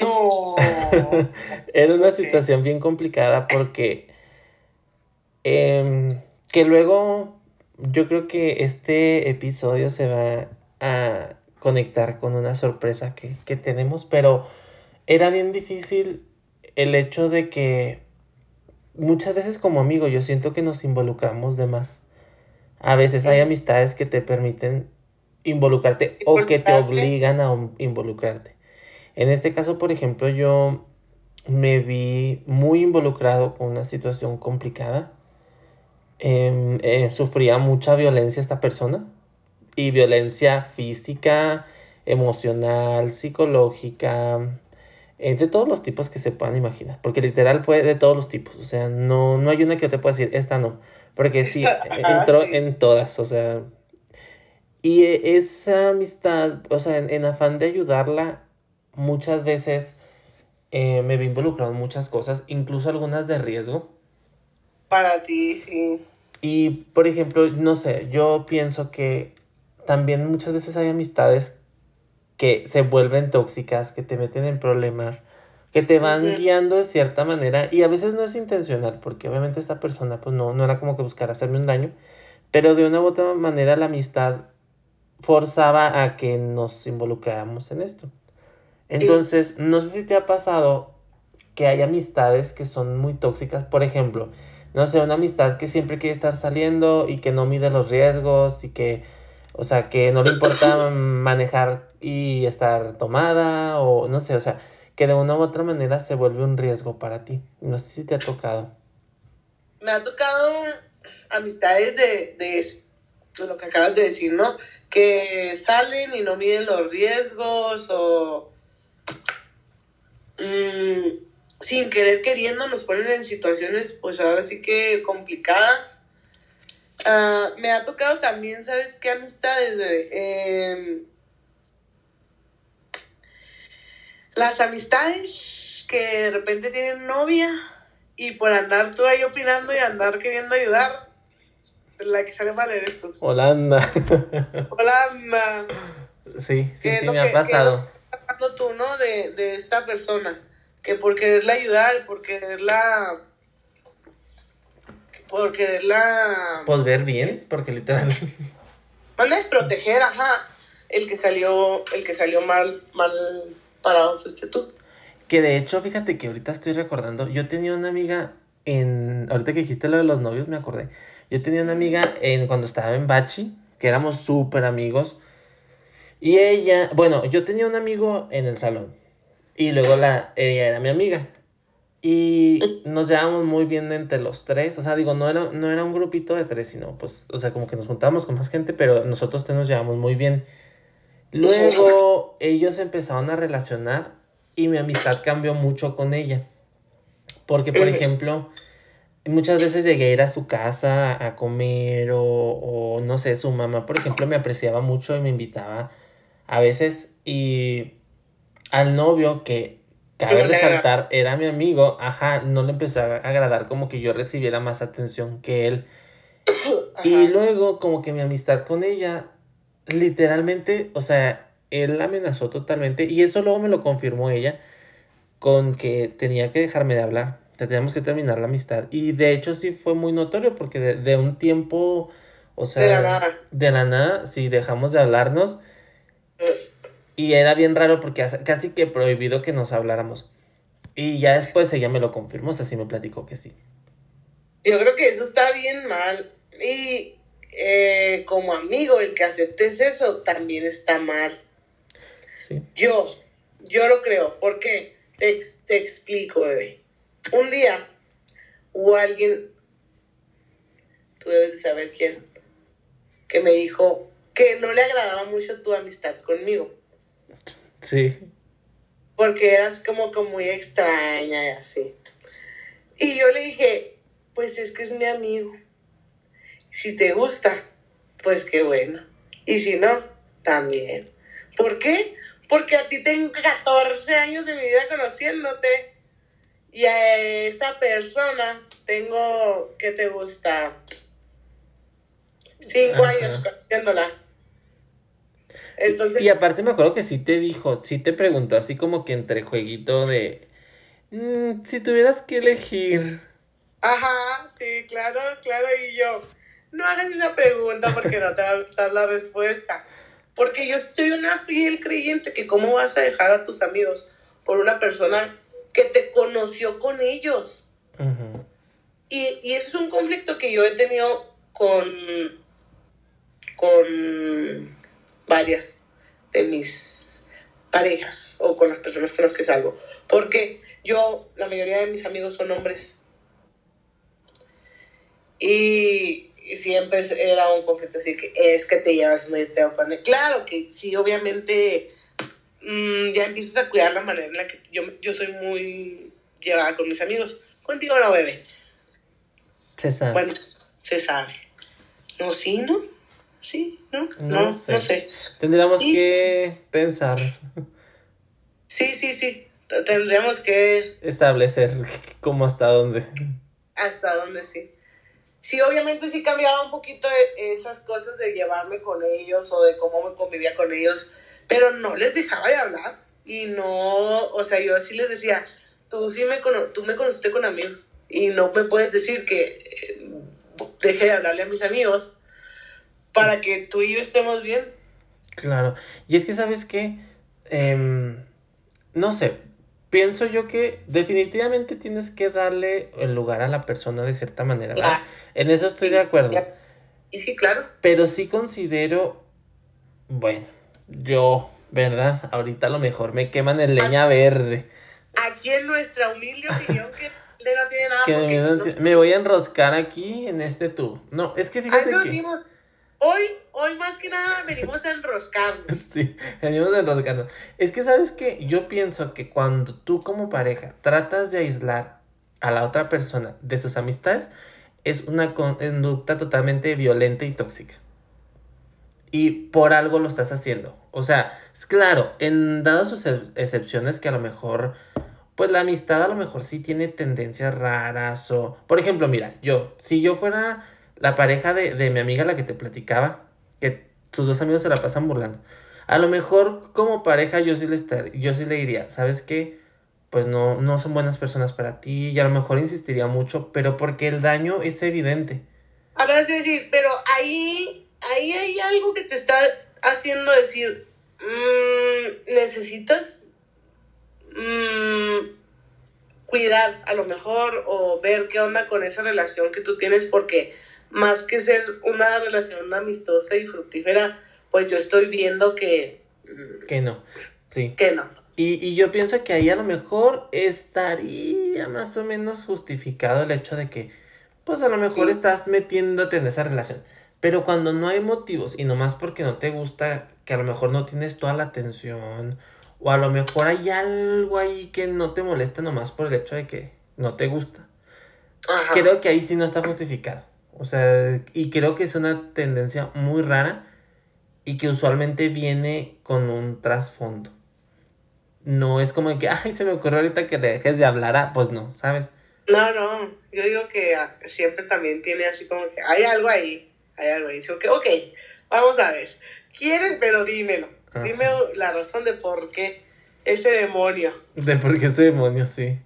No. Era una situación bien complicada porque... Em, que luego yo creo que este episodio se va a conectar con una sorpresa que, que tenemos, pero era bien difícil el hecho de que muchas veces como amigo yo siento que nos involucramos de más. A veces hay amistades que te permiten involucrarte o que te obligan a involucrarte. En este caso, por ejemplo, yo me vi muy involucrado con una situación complicada. Em, eh, sufría mucha violencia esta persona y violencia física, emocional, psicológica, eh, de todos los tipos que se puedan imaginar, porque literal fue de todos los tipos, o sea, no, no hay una que te pueda decir, esta no, porque sí, entró en todas, o sea, y e, esa amistad, o sea, en, afán de ayudarla, muchas veces eh, me vi involucrado en muchas cosas, incluso algunas de riesgo. Para ti, sí. Y, por ejemplo, no sé, yo pienso que también muchas veces hay amistades que se vuelven tóxicas, que te meten en problemas, que te van guiando de cierta manera y a veces no es intencional, porque obviamente esta persona pues no, no era como que buscar hacerme un daño, pero de una u otra manera la amistad forzaba a que nos involucráramos en esto. Entonces, no sé si te ha pasado que hay amistades que son muy tóxicas, por ejemplo, no sé, una amistad que siempre quiere estar saliendo y que no mide los riesgos y que, o sea, que no le importa manejar y estar tomada o no sé, o sea, que de una u otra manera se vuelve un riesgo para ti. No sé si te ha tocado. Me ha tocado amistades de, de, de lo que acabas de decir, ¿no? Que salen y no miden los riesgos o mm, sin querer queriendo nos ponen en situaciones pues ahora sí que complicadas. Ah, me ha tocado también, ¿sabes qué amistades? Em, las amistades que de repente tienen novia y por andar tú ahí opinando y andar queriendo ayudar, la que sale mal eres tú. Holanda. Holanda. Sí, sí, sí, me ha pasado. ¿Qué es tú, no? De, de esta persona. Que por quererla ayudar, por quererla. Por quererla. Pues ver bien, porque literal. Manda proteger, ajá. El que salió, el que salió mal, mal parado fuiste tú. Que de hecho, fíjate que ahorita estoy recordando, yo tenía una amiga en. Ahorita que dijiste lo de los novios, me acordé yo tenía una amiga en, cuando estaba en Bachi, que éramos súper amigos. Y ella, bueno, yo tenía un amigo en el salón. Y luego la, ella era mi amiga. Y nos llevábamos muy bien entre los tres. O sea, digo, no era, no era un grupito de tres, sino pues, o sea, como que nos juntábamos con más gente, pero nosotros tres nos llevamos muy bien. Luego ellos empezaron a relacionar y mi amistad cambió mucho con ella. Porque, por ejemplo, muchas veces llegué a ir a su casa a comer o, no sé, su mamá, por ejemplo, me apreciaba mucho y me invitaba a veces y al novio que cabe resaltar era mi amigo, ajá, no le empezó a agradar como que yo recibiera más atención que él. Y luego como que mi amistad con ella, literalmente, o sea, él amenazó totalmente y eso luego me lo confirmó ella con que tenía que dejarme de hablar teníamos que terminar la amistad. Y de hecho sí fue muy notorio porque de, un tiempo, o sea... De la nada. De la nada, sí, dejamos de hablarnos. Y era bien raro porque casi que prohibido que nos habláramos. Y ya después ella me lo confirmó, o sea, sí me platicó que sí. Yo creo que eso está bien mal. Y eh, como amigo, el que aceptes eso también está mal. Sí. Yo, yo lo creo. porque Te, te explico, bebé un día hubo alguien, tú debes de saber quién, que me dijo que no le agradaba mucho tu amistad conmigo. Sí. Porque eras como, como muy extraña y así. Y yo le dije, pues es que es mi amigo. Si te gusta, pues qué bueno. Y si no, también. ¿Por qué? Porque a ti tengo 14 años de mi vida conociéndote y a esa persona tengo, ¿qué te gusta? Cinco años conociéndola. Entonces, y aparte me acuerdo que sí te dijo, sí te preguntó así como que entre jueguito de, mm, si tuvieras que elegir. Ajá, sí, claro, claro, y yo, no hagas esa pregunta porque no te va a gustar la respuesta. Porque yo soy una fiel creyente que cómo vas a dejar a tus amigos por una persona que te conoció con ellos. y, y ese es un conflicto que yo he tenido con, con varias de mis parejas o con las personas con las que salgo. Porque yo, la mayoría de mis amigos son hombres. Y, y siempre era un conflicto así que es que te llevas muy feo con él. Claro que sí, obviamente mm, ya empiezas a cuidar la manera en la que yo, yo soy muy llevada con mis amigos. Contigo no, bebé. Se sabe. Bueno, se sabe. No, sí, ¿no? Sí, ¿no? No No, sé. no sé. Tendríamos Sí, que pensar, Sí, sí, sí. Tendríamos que establecer cómo hasta dónde. hasta dónde sí. Sí, obviamente sí cambiaba un poquito e- esas cosas de llevarme con ellos o de cómo me convivía con ellos, pero no les dejaba de hablar y no, o sea, yo sí les decía, tú sí me, cono tú me conociste con amigos y no me puedes decir que eh, deje de hablarle a mis amigos para que tú y yo estemos bien. Claro. Y es que, ¿sabes qué? Em, no sé. Pienso yo que definitivamente tienes que darle el lugar a la persona de cierta manera, ¿verdad? En eso estoy de acuerdo. ya. Y sí, claro. Pero sí considero, bueno, yo, ¿verdad? Ahorita a lo mejor me queman en leña verde. Aquí en nuestra humilde opinión que de no tiene nada Que porque me, voy a enroscar aquí en este tubo. No, es que A fíjate que... venimos. Hoy, hoy más que nada venimos a enroscarnos. Sí, venimos a enroscarnos. Es que, ¿sabes qué? Yo pienso que cuando tú como pareja tratas de aislar a la otra persona de sus amistades, es una conducta totalmente violenta y tóxica. Y por algo lo estás haciendo. O sea, es claro, en dadas sus ex- excepciones que a lo mejor, pues la amistad a lo mejor sí tiene tendencias raras o... Por ejemplo, mira, yo, si yo fuera la pareja de, de mi amiga la que te platicaba, que sus dos amigos se la pasan burlando. A lo mejor como pareja yo sí le estar, yo sí le diría, ¿sabes qué? Pues no, no son buenas personas para ti y a lo mejor insistiría mucho, pero porque el daño es evidente. Ver, es decir, pero ahí, ahí hay algo que te está haciendo decir, mm, necesitas mm, cuidar a lo mejor o ver qué onda con esa relación que tú tienes porque más que ser una relación amistosa y fructífera, pues yo estoy viendo que, mm, Que no, sí. que no. Y, y yo pienso que ahí a lo mejor estaría más o menos justificado el hecho de que, pues a lo mejor Sí. estás metiéndote en esa relación. Pero cuando no hay motivos y nomás porque no te gusta, que a lo mejor no tienes toda la atención, o a lo mejor hay algo ahí que no te molesta nomás por el hecho de que no te gusta. Ajá. Creo que ahí sí no está justificado. O sea, y creo que es una tendencia muy rara y que usualmente viene con un trasfondo. No es como de que, ay, se me ocurrió ahorita que le dejes de hablar, ah, pues no, ¿sabes? No, no, yo digo que siempre también tiene así como que hay algo ahí, hay algo ahí. Dice, ok, ok, vamos a ver. ¿Quieres? Pero dímelo. Ajá. Dime la razón de por qué ese demonio. De por qué ese demonio, sí.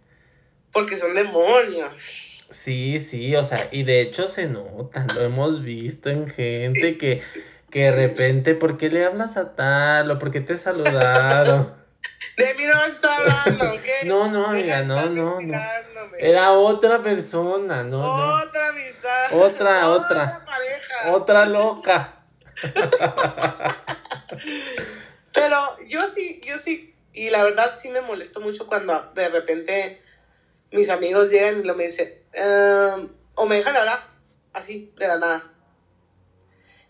Porque son demonios. Sí, sí, o sea, y de hecho se nota, lo hemos visto en gente que, que de repente, ¿por qué le hablas a tal? ¿O por qué te saludaron? De mí no estoy hablando, ¿ok? No, no, amiga, no, no, no. Era otra persona, no, no. Otra amistad. Otra, otra. Otra pareja. Otra loca. Pero yo sí, yo sí, y la verdad sí me molestó mucho cuando de repente mis amigos llegan y lo me dicen, "Em, o me dejan de hablar, así, de la nada.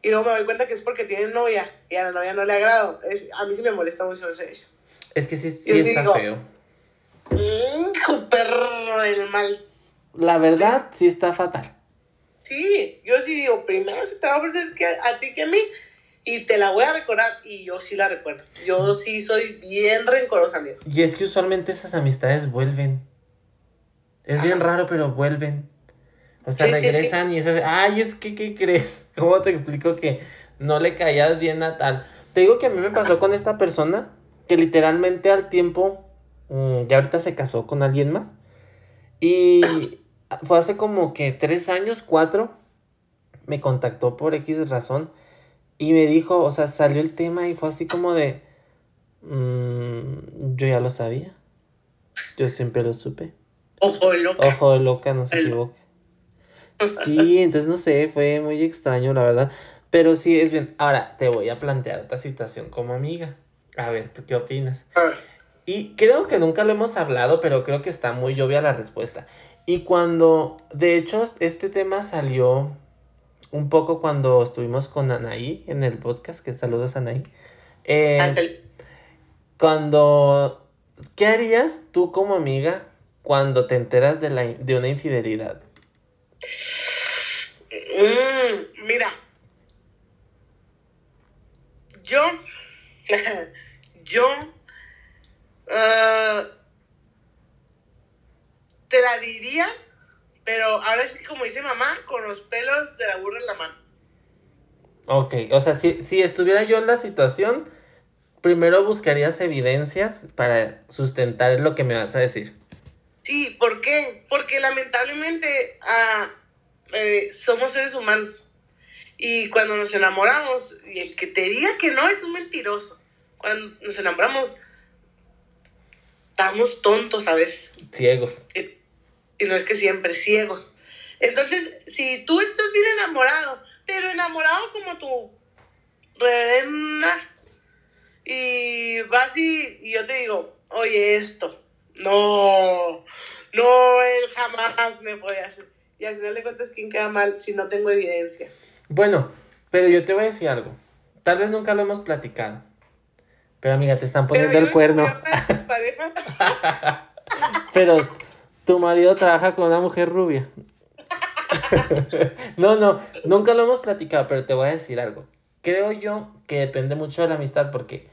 Y luego me doy cuenta que es porque tienen novia y a la novia no le agrado. Es, a mí sí me molesta mucho ese eso. Es que sí, sí Yo está digo- feo. Hijo perro del mal. La verdad, sí está fatal. Sí, yo sí digo, primero se te va a ofrecer que a ti que a mí y te la voy a recordar y yo sí la recuerdo. Yo sí soy bien rencorosa, amigo. Y es que usualmente esas amistades vuelven. Es bien raro, pero vuelven. O sea, Sí, sí, sí. regresan y es así, ay, es que, ¿qué crees? ¿Cómo te explico que no le caías bien a tal? Te digo que a mí me pasó con esta persona que literalmente al tiempo, mm, ya ahorita se casó con alguien más. Y fue hace como que tres años, cuatro, me contactó por X razón y me dijo, o sea, salió el tema y fue así como de, "Mm, yo ya lo sabía, yo siempre lo supe. Ojo loca. Ojo de loca, no se El- equivoque. Sí, entonces no sé, fue muy extraño, la verdad. Pero sí, es bien. Ahora, te voy a plantear otra situación como amiga. A ver, ¿tú qué opinas? Y creo que nunca lo hemos hablado, pero creo que está muy obvia la respuesta. Y cuando, de hecho, este tema salió un poco cuando estuvimos con Anaí en el podcast, que saludos Anaí. Eh, cuando, ¿qué harías tú como amiga cuando te enteras de, la, de una infidelidad? Mm, mira, yo, yo, uh, te la diría, pero ahora sí, como dice mamá, con los pelos de la burra en la mano. Ok, o sea, si, si estuviera yo en la situación, primero buscarías evidencias para sustentar lo que me vas a decir. Sí, ¿por qué? Porque lamentablemente ah, eh, somos seres humanos. Y cuando nos enamoramos, y el que te diga que no es un mentiroso. Cuando nos enamoramos, estamos tontos a veces. Ciegos. Y no es que siempre ciegos. Entonces, si tú estás bien enamorado, pero enamorado como tu reverenda, y vas y, yo te digo, oye, esto, no, no, él jamás me puede hacer. Y al final de cuentas, ¿quién queda mal si no tengo evidencias? Bueno, pero yo te voy a decir algo. Tal vez nunca lo hemos platicado. Pero amiga, te están poniendo el cuerno. pero tu marido trabaja con una mujer rubia. no, no, nunca lo hemos platicado, pero te voy a decir algo. Creo yo que depende mucho de la amistad porque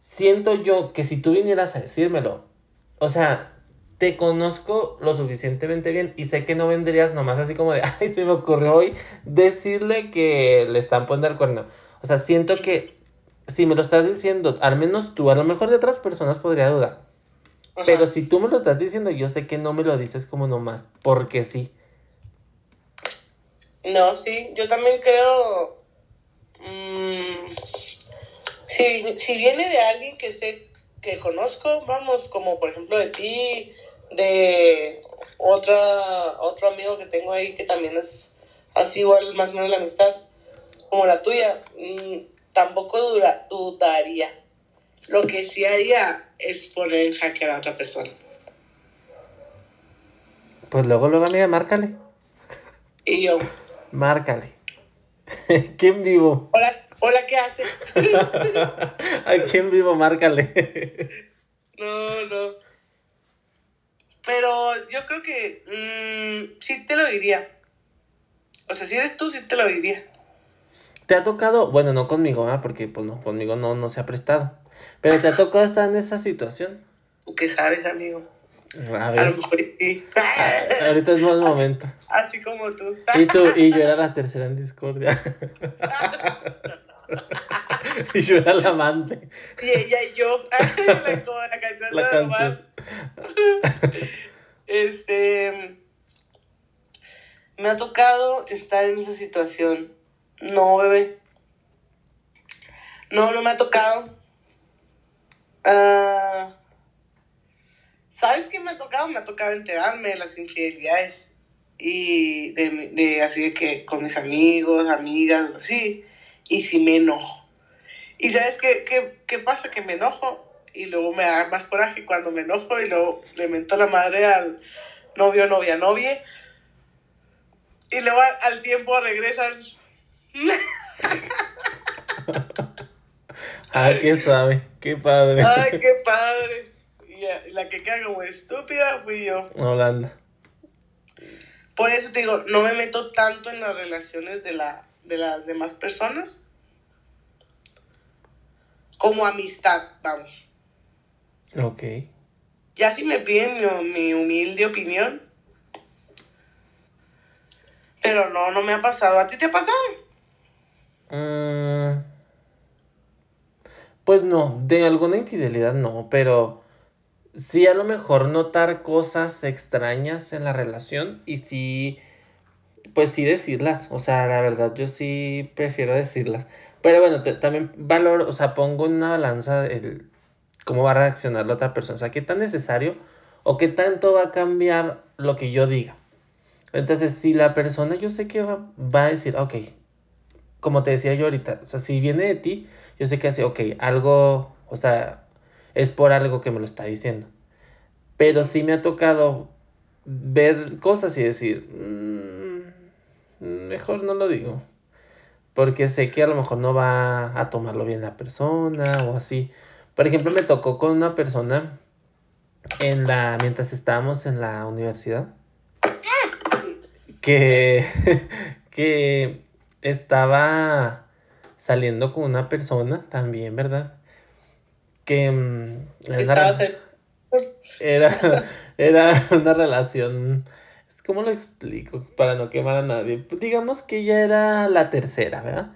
siento yo que si tú vinieras a decírmelo, o sea, te conozco lo suficientemente bien y sé que no vendrías nomás así como de, ay, se me ocurrió hoy decirle que le están poniendo el cuerno. O sea, siento que si me lo estás diciendo, al menos tú, a lo mejor de otras personas podría dudar. Pero si tú me lo estás diciendo, yo sé que no me lo dices como nomás, porque sí. No, sí, yo también creo... Mm, si, si viene de alguien que sé que conozco, vamos, como por ejemplo de ti, de otra, otro amigo que tengo ahí que también es así igual más o menos la amistad como la tuya, mm, tampoco dura, dudaría. Lo que sí haría es poner en jaque a la otra persona. Pues luego, luego, amiga, márcale. Y yo. Márcale. ¿Quién vivo? Hola, hola, ¿qué haces? ¿A quién vivo? Márcale. no, no. Pero yo creo que mmm, sí te lo diría. O sea, si eres tú, sí te lo diría. ¿Te ha tocado? Bueno, no conmigo, ¿ah? porque pues no, conmigo no, no se ha prestado. Pero te ha tocado estar en esa situación. ¿Tú qué sabes, amigo? A ver. A lo mejor ah, ahorita es mal momento. Así, como tú. Y tú, y yo era la tercera en discordia. y yo era la amante. Y ella y yo. la, como la canción la canción. este. Me ha tocado estar en esa situación. No, bebé. No, no me ha tocado. Uh, ¿Sabes qué me ha tocado? Me ha tocado enterarme de las infidelidades. Y de, de así de que con mis amigos, amigas, así. Y si me enojo. ¿Y sabes qué, qué, qué pasa? Que me enojo y luego me da más coraje cuando me enojo y luego le mento la madre al novio, novia, novia. Y luego al, tiempo regresan. Ay, qué suave, qué padre. Ay, qué padre. Y la que queda como estúpida fui yo. Holanda. Por eso te digo, no me meto tanto en las relaciones de, la, de las demás personas como amistad, vamos. Ok. Ya si me piden mi, humilde opinión. Pero no, no me ha pasado. ¿A ti te ha pasado? Mm. pues no, de alguna infidelidad no, pero sí a lo mejor notar cosas extrañas en la relación y sí, pues sí decirlas. O sea, la verdad yo sí prefiero decirlas. Pero bueno, también valoro, o sea, pongo una balanza el cómo va a reaccionar la otra persona. O sea, qué tan necesario o qué tanto va a cambiar lo que yo diga. Entonces, si la persona yo sé que va, va a decir, ok, como te decía yo ahorita, o sea, si viene de ti, yo sé que hace, ok, algo, O sea, es por algo que me lo está diciendo. Pero sí me ha tocado ver cosas y decir, mm, mejor no lo digo. Porque sé que a lo mejor no va a tomarlo bien la persona o así. Por ejemplo, me tocó con una persona en la mientras estábamos en la universidad que que estaba saliendo con una persona también, ¿verdad? Que mm, era, era, una relación, ¿cómo lo explico? Para no quemar a nadie. Digamos que ella era la tercera, ¿verdad?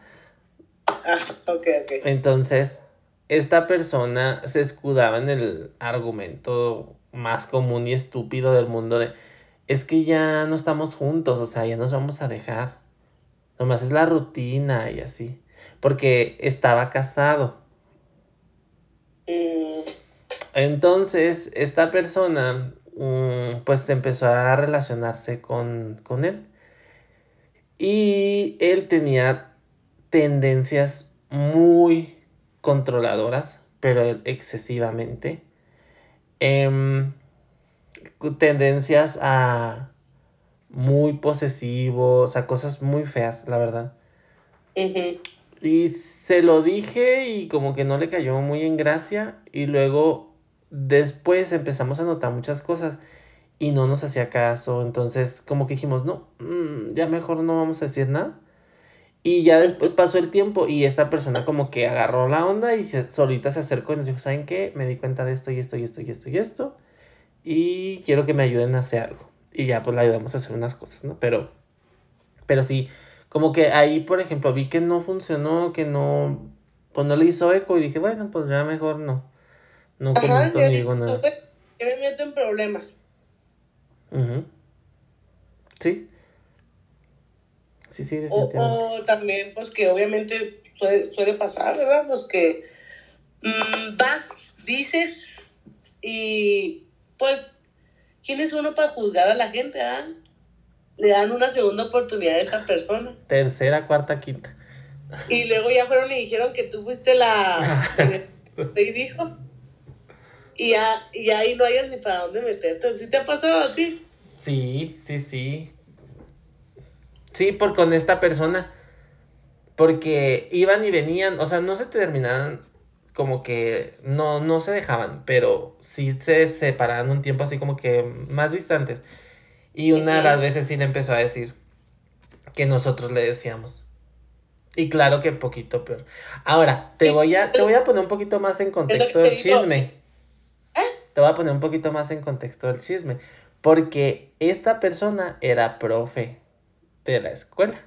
Ah, ok, ok. Entonces, esta persona se escudaba en el argumento más común y estúpido del mundo de, es que ya no estamos juntos, o sea, ya nos vamos a dejar. Nomás es la rutina y así. Porque estaba casado. Mm. Entonces, esta persona, mm, pues empezó a relacionarse con, con él. Y él tenía tendencias muy controladoras, pero excesivamente. Em, tendencias a muy posesivos, o sea, cosas muy feas, la verdad. Y se lo dije y como que no le cayó muy en gracia y luego después empezamos a notar muchas cosas y no nos hacía caso, entonces como que dijimos, no, mm, ya mejor no vamos a decir nada. Y ya después pasó el tiempo y esta persona como que agarró la onda y solita se acercó y nos dijo, ¿saben qué? Me di cuenta de esto y esto y esto y esto y esto y quiero que me ayuden a hacer algo. Y ya pues le ayudamos a hacer unas cosas, ¿no? Pero, pero sí, como que ahí, por ejemplo, vi que no funcionó, que no, pues no le hizo eco y dije, bueno, pues ya mejor no. No Ajá, conmigo nada. Que me meto en problemas. Sí. Sí, sí, definitivamente. O, también, pues que obviamente suele, pasar, ¿verdad? Pues que mm, vas, dices y pues, ¿quién es uno para juzgar a la gente? Ah? Le dan una segunda oportunidad a esa persona. Tercera, cuarta, quinta. Y luego ya fueron y dijeron que tú fuiste la... y dijo. Y, ya, y ahí no hayas ni para dónde meterte. ¿Sí te ha pasado a ti? Sí, sí, sí. Sí, por con esta persona. Porque iban y venían, o sea, no se terminaban como que no, no se dejaban, pero sí se separaban un tiempo así como que más distantes. Y una de las veces sí le empezó a decir que nosotros le decíamos. Y claro que poquito peor. Ahora, te voy a, te voy a poner un poquito más en contexto del chisme. ¿Eh? Te voy a poner un poquito más en contexto del chisme. Porque esta persona era profe de la escuela.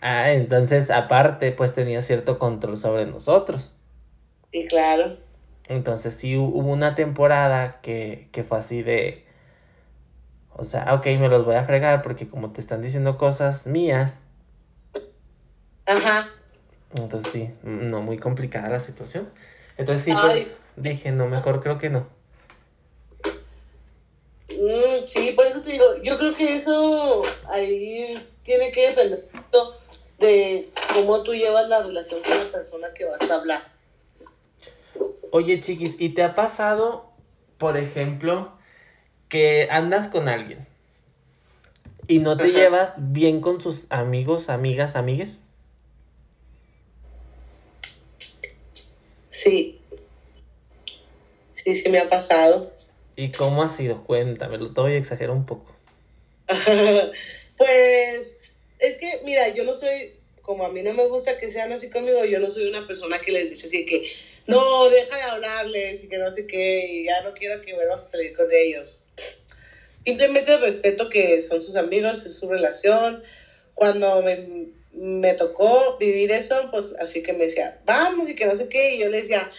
Ah, entonces aparte pues tenía cierto control sobre nosotros. Sí, claro. Entonces sí hubo una temporada que, que fue así de... O sea, ok, me los voy a fregar porque como te están diciendo cosas mías. Ajá. Entonces sí, no, muy complicada la situación. Entonces sí, pues dije, no, mejor creo que no. Mm, sí, por eso te digo, yo creo que eso ahí tiene que depender de cómo tú llevas la relación con la persona que vas a hablar. Oye, chiquis, ¿y te ha pasado, por ejemplo, que andas con alguien y no te llevas bien con sus amigos, amigas, amigues? Sí. Sí, sí me ha pasado. ¿Y cómo ha sido? Cuéntamelo, te voy a exagerar un poco. pues es que, mira, yo no soy, como a mí no me gusta que sean así conmigo, yo no soy una persona que les dice así que, no, deja de hablarles y que no sé qué, y ya no quiero que vuelvas a salir con ellos. Simplemente respeto que son sus amigos, es su relación. Cuando me, me tocó vivir eso, pues así que me decía, vamos y que no sé qué, y yo le decía,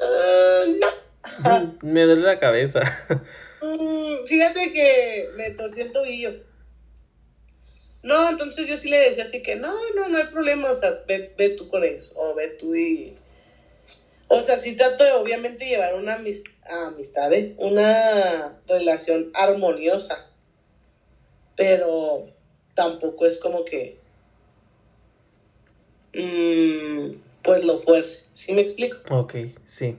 ah, no. me duele la cabeza. Mm, fíjate que me torcí el tobillo. No, entonces yo sí le decía así que no, no, no hay problema, o sea, ve, ve tú con ellos, o ve tú y... O sea, sí trato de obviamente llevar una amistad, ¿eh? una relación armoniosa, pero tampoco es como que, mm, pues pues lo fuerce. ¿Sí me explico? Ok, sí.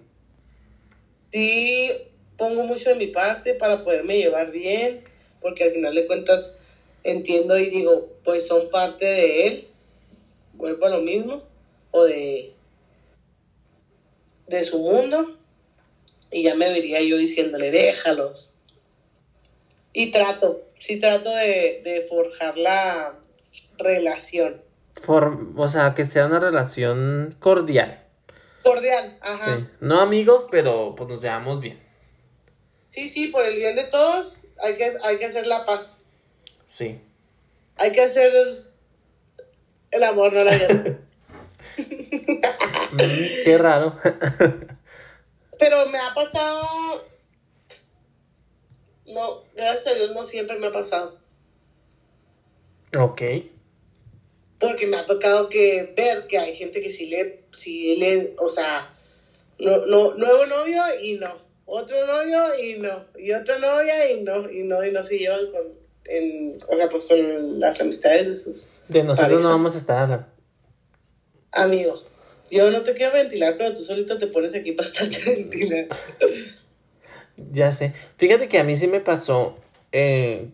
Sí, pongo mucho de mi parte para poderme llevar bien, porque al final de cuentas entiendo y digo, pues son parte de él, vuelvo a lo mismo, o de, de su mundo, y ya me vería yo diciéndole, déjalos. Y trato, sí trato de, de forjar la relación. For- o sea, que sea una relación cordial. Cordial, ajá. Sí. No amigos, pero pues nos llevamos bien. Sí, sí, por el bien de todos hay que, hay que hacer la paz. Sí. Hay que hacer el amor, no la guerra. Mm, qué raro. Pero me ha pasado. No, gracias a Dios no siempre me ha pasado. ok. Porque me ha tocado que ver que hay gente que sí le, sí le, o sea, no, no, nuevo novio y no, otro novio y no, y otra novia y no, y no, y no se llevan con, en, o sea, pues con las amistades de sus De nosotros no vamos a estar hablando. amigos. Yo no te quiero ventilar, pero tú solito te pones aquí bastante ventilar. Ya sé. Fíjate que a mí sí me pasó eh,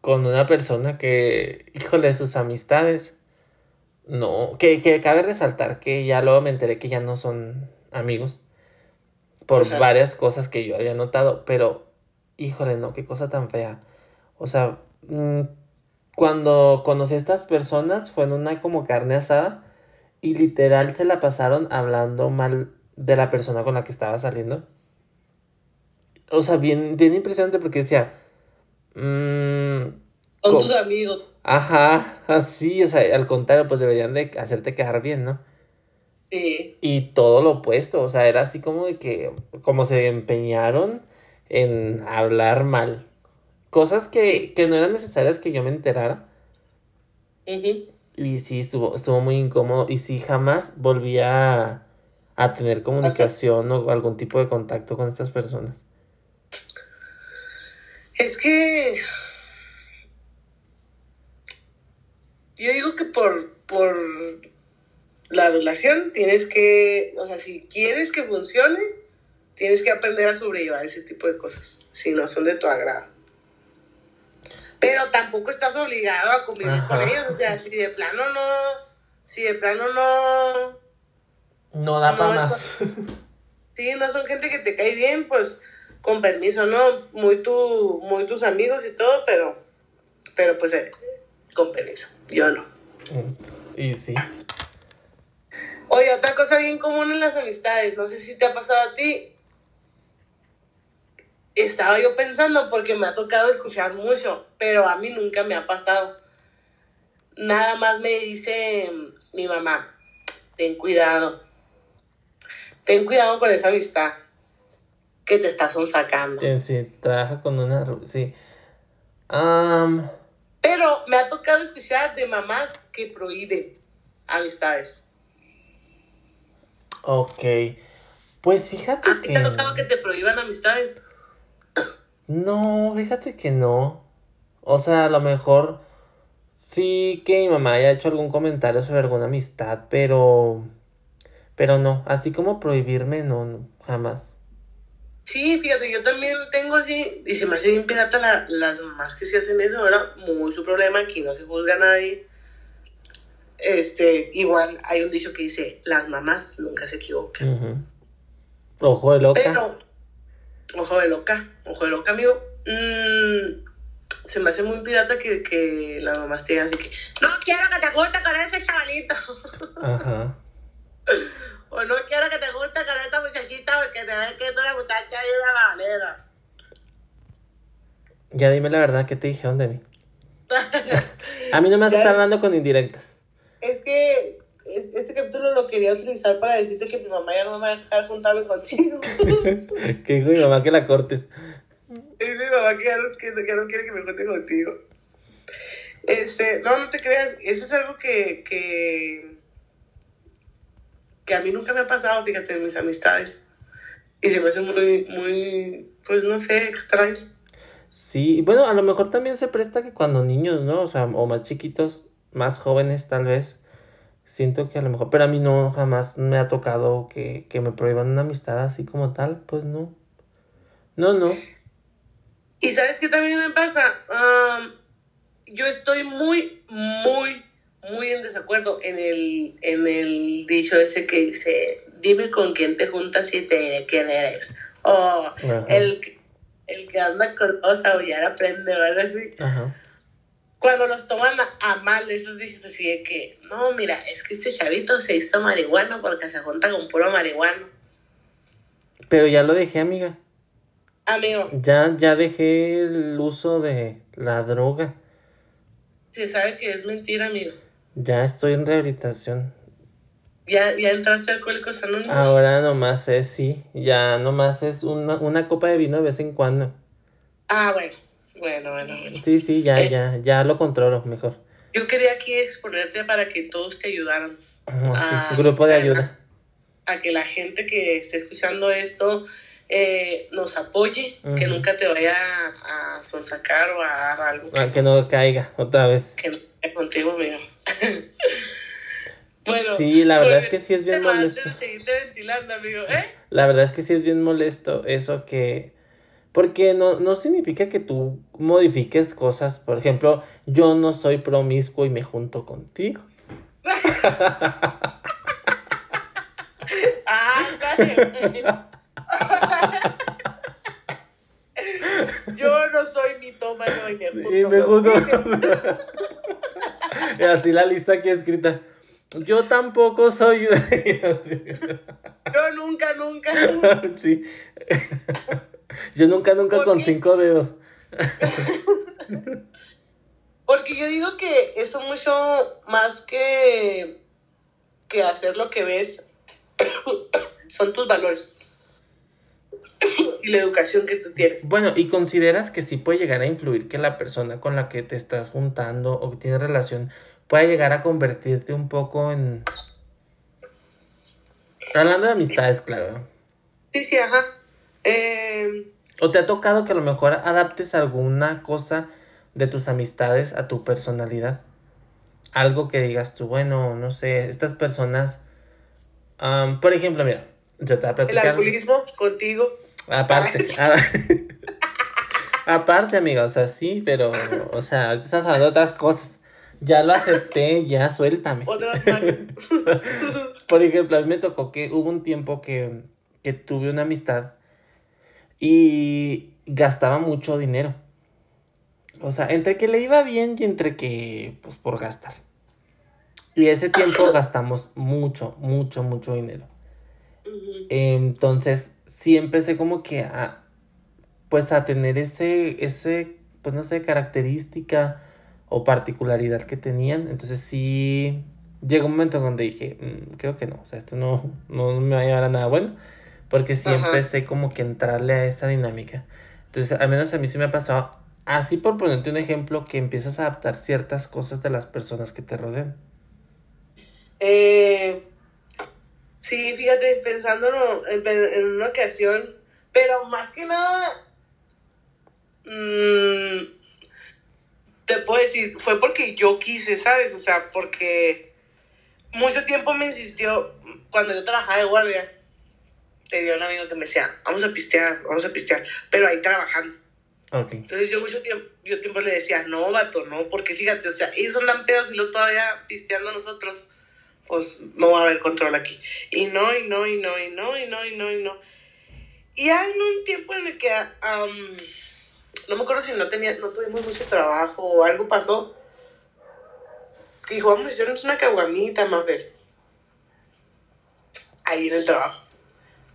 con una persona que, híjole, sus amistades. No, que, que cabe resaltar que ya luego me enteré que ya no son amigos. Por Ajá. varias cosas que yo había notado. Pero, híjole, no, qué cosa tan fea. O sea, mm, cuando conocí a estas personas fue en una como carne asada. Y literal se la pasaron hablando mal de la persona con la que estaba saliendo. O sea, bien, bien impresionante porque decía. mm, Con tus amigos. ajá, así, o sea, al contrario, pues deberían de hacerte quedar bien, ¿no? Sí. Y todo lo opuesto, o sea, era así como de que, como se empeñaron en hablar mal. Cosas que, que no eran necesarias que yo me enterara. Y sí, estuvo, estuvo muy incómodo. Y sí, jamás volví a, a tener comunicación o algún tipo de contacto con estas personas. Es que yo digo que por, por la relación tienes que, o sea, si quieres que funcione, tienes que aprender a sobrellevar ese tipo de cosas, si no son de tu agrado. Pero tampoco estás obligado a convivir con ellos, o sea, si de plano no, si de plano no, No da No, para más. Sí, no son gente que te cae bien, pues con permiso, ¿no? Muy, tu, muy tus amigos y todo, pero, pero pues eh, con permiso. Yo no. Y sí. Oye, otra cosa bien común en las amistades, no sé si te ha pasado a ti. Estaba yo pensando porque me ha tocado escuchar mucho, pero a mí nunca me ha pasado. Nada más me dice mi mamá, ten cuidado. Ten cuidado con esa amistad que te está sacando. Sí, trabaja con una... Sí. Am, Pero me ha tocado escuchar de mamás que prohíben amistades. ok. Pues fíjate ¿A ti que... te ha tocado que te prohíban amistades? No, fíjate que no. O sea, a lo mejor sí que mi mamá haya hecho algún comentario sobre alguna amistad, pero... Pero no, así como prohibirme, no, no, jamás. Sí, fíjate, yo también tengo así, y se me hace bien pirata la- las mamás que sí hacen eso, ¿verdad? Muy su problema, aquí no se juzga a nadie. Este, igual hay un dicho que dice, las mamás nunca se equivocan. Ojo de loca. Pero, ojo de loca, ojo de loca, amigo. Mm, se me hace muy pirata que, que las mamás te digan así que, no quiero que te guste con ese chavalito. Ajá. O no quiero que te guste con esta muchachita porque te ves que tú eres muchacha y una valera. Ya dime la verdad, ¿qué te dijeron de mí? A mí no me vas a estar hablando con indirectas. Es que este capítulo lo quería utilizar para decirte que mi mamá ya no me va a dejar juntarme contigo. que dijo mi mamá que la cortes. Dice mi mamá que ya no, que, que no quiere que me junte contigo. Este, no, no te creas, eso es algo que, que, que a mí nunca me ha pasado, fíjate, en mis amistades. Y se me hace muy, muy, pues no sé, extraño. Sí, bueno, a lo mejor también se presta que cuando niños, ¿no? O sea, o más chiquitos, más jóvenes tal vez, siento que a lo mejor, pero a mí no, jamás me ha tocado que, que me prohíban una amistad así como tal, pues no. No, no. Y sabes qué también me pasa, Am, yo estoy muy, muy, muy en desacuerdo en el, en el dicho ese que dice, dime con quién te juntas y te diré quién eres. O Ajá. el, que- el que anda con dos a aullar aprende, ¿verdad? Así. Ajá. Cuando los toman a, mal, esos dichos así de que, no, mira, es que este chavito se hizo marihuano porque se junta con puro marihuano. Pero ya lo dejé, amiga. Amigo, Ya, ya dejé el uso de la droga. se sabe que es mentira, amigo. Ya estoy en rehabilitación. ¿Ya, ya entraste a Alcohólicos Anónimos? Ahora nomás es, sí. Ya nomás es una, una copa de vino de vez en cuando. Ah, bueno, bueno, bueno, bueno. Sí, sí, ya, Eh. ya, ya lo controlo mejor. Yo quería aquí exponerte para que todos te ayudaran. Oh, sí, Grupo de ayuda. A que la gente que esté escuchando esto eh, nos apoye, que nunca te vaya a, a sonsacar o a dar algo Ah, que no caiga otra vez. que no esté contigo, bueno, Sí, la verdad es volviendo que sí es bien molesto. Antes de seguirte ventilando, amigo, ¿eh? La verdad es que sí es bien molesto eso que... Porque no, no significa que tú modifiques cosas. Por ejemplo, yo no soy promiscuo y me junto contigo. Yo no soy mitómano y me junto Y me junto contigo. Y así la lista aquí escrita. Yo tampoco soy... Yo nunca, nunca. sí. Yo nunca, nunca ¿Por con qué? cinco dedos. Porque yo digo que eso mucho más que, que hacer lo que ves son tus valores y la educación que tú tienes. Bueno, ¿y consideras que sí puede llegar a influir que la persona con la que te estás juntando o que tienes relación pueda llegar a convertirte un poco en... Hablando de amistades, claro. Sí, sí, ajá. Eh, ¿O te ha tocado que a lo mejor adaptes alguna cosa de tus amistades a tu personalidad? Algo que digas tú, bueno, no sé, estas personas... am, por ejemplo, mira, yo te voy a el platicar... alcoholismo contigo. Aparte, ah, aparte, amiga, o sea, sí, pero, o sea, estamos hablando de otras cosas. Ya lo acepté, ya suéltame. Por ejemplo, a mí me tocó que hubo un tiempo que, que tuve una amistad y gastaba mucho dinero. O sea, entre que le iba bien y entre que, pues, por gastar. Y ese tiempo gastamos mucho, mucho, mucho dinero. Entonces, sí empecé como que a, pues a tener ese, ese, pues no sé, característica o particularidad que tenían. Entonces sí, llegó un momento donde dije, "Mm, creo que no, o sea, esto no, no me va a llevar a nada bueno, porque Ajá. empecé como que entrarle a esa dinámica. Entonces, al menos a mí sí me ha pasado, así por ponerte un ejemplo, que empiezas a adaptar ciertas cosas de las personas que te rodean. Eh, sí, fíjate, pensándolo en, en una ocasión, pero más que nada, mm, te puedo decir, fue porque yo quise, ¿sabes? O sea, porque mucho tiempo me insistió, cuando yo trabajaba de guardia, tenía un amigo que me decía, vamos a pistear, vamos a pistear, pero ahí trabajando. Ok. Entonces yo mucho tiempo, yo tiempo le decía, no, vato, no, porque fíjate, o sea, ellos andan pedos y luego todavía pisteando nosotros, pues no va a haber control aquí. Y no, y no, y no, y no, y no, y no, y no. Y hay un tiempo en el que, am, no me acuerdo si no tenía, no tuvimos mucho trabajo o algo pasó, que dijo, vamos a hacernos una caguamita, Mabel. Ahí en el trabajo.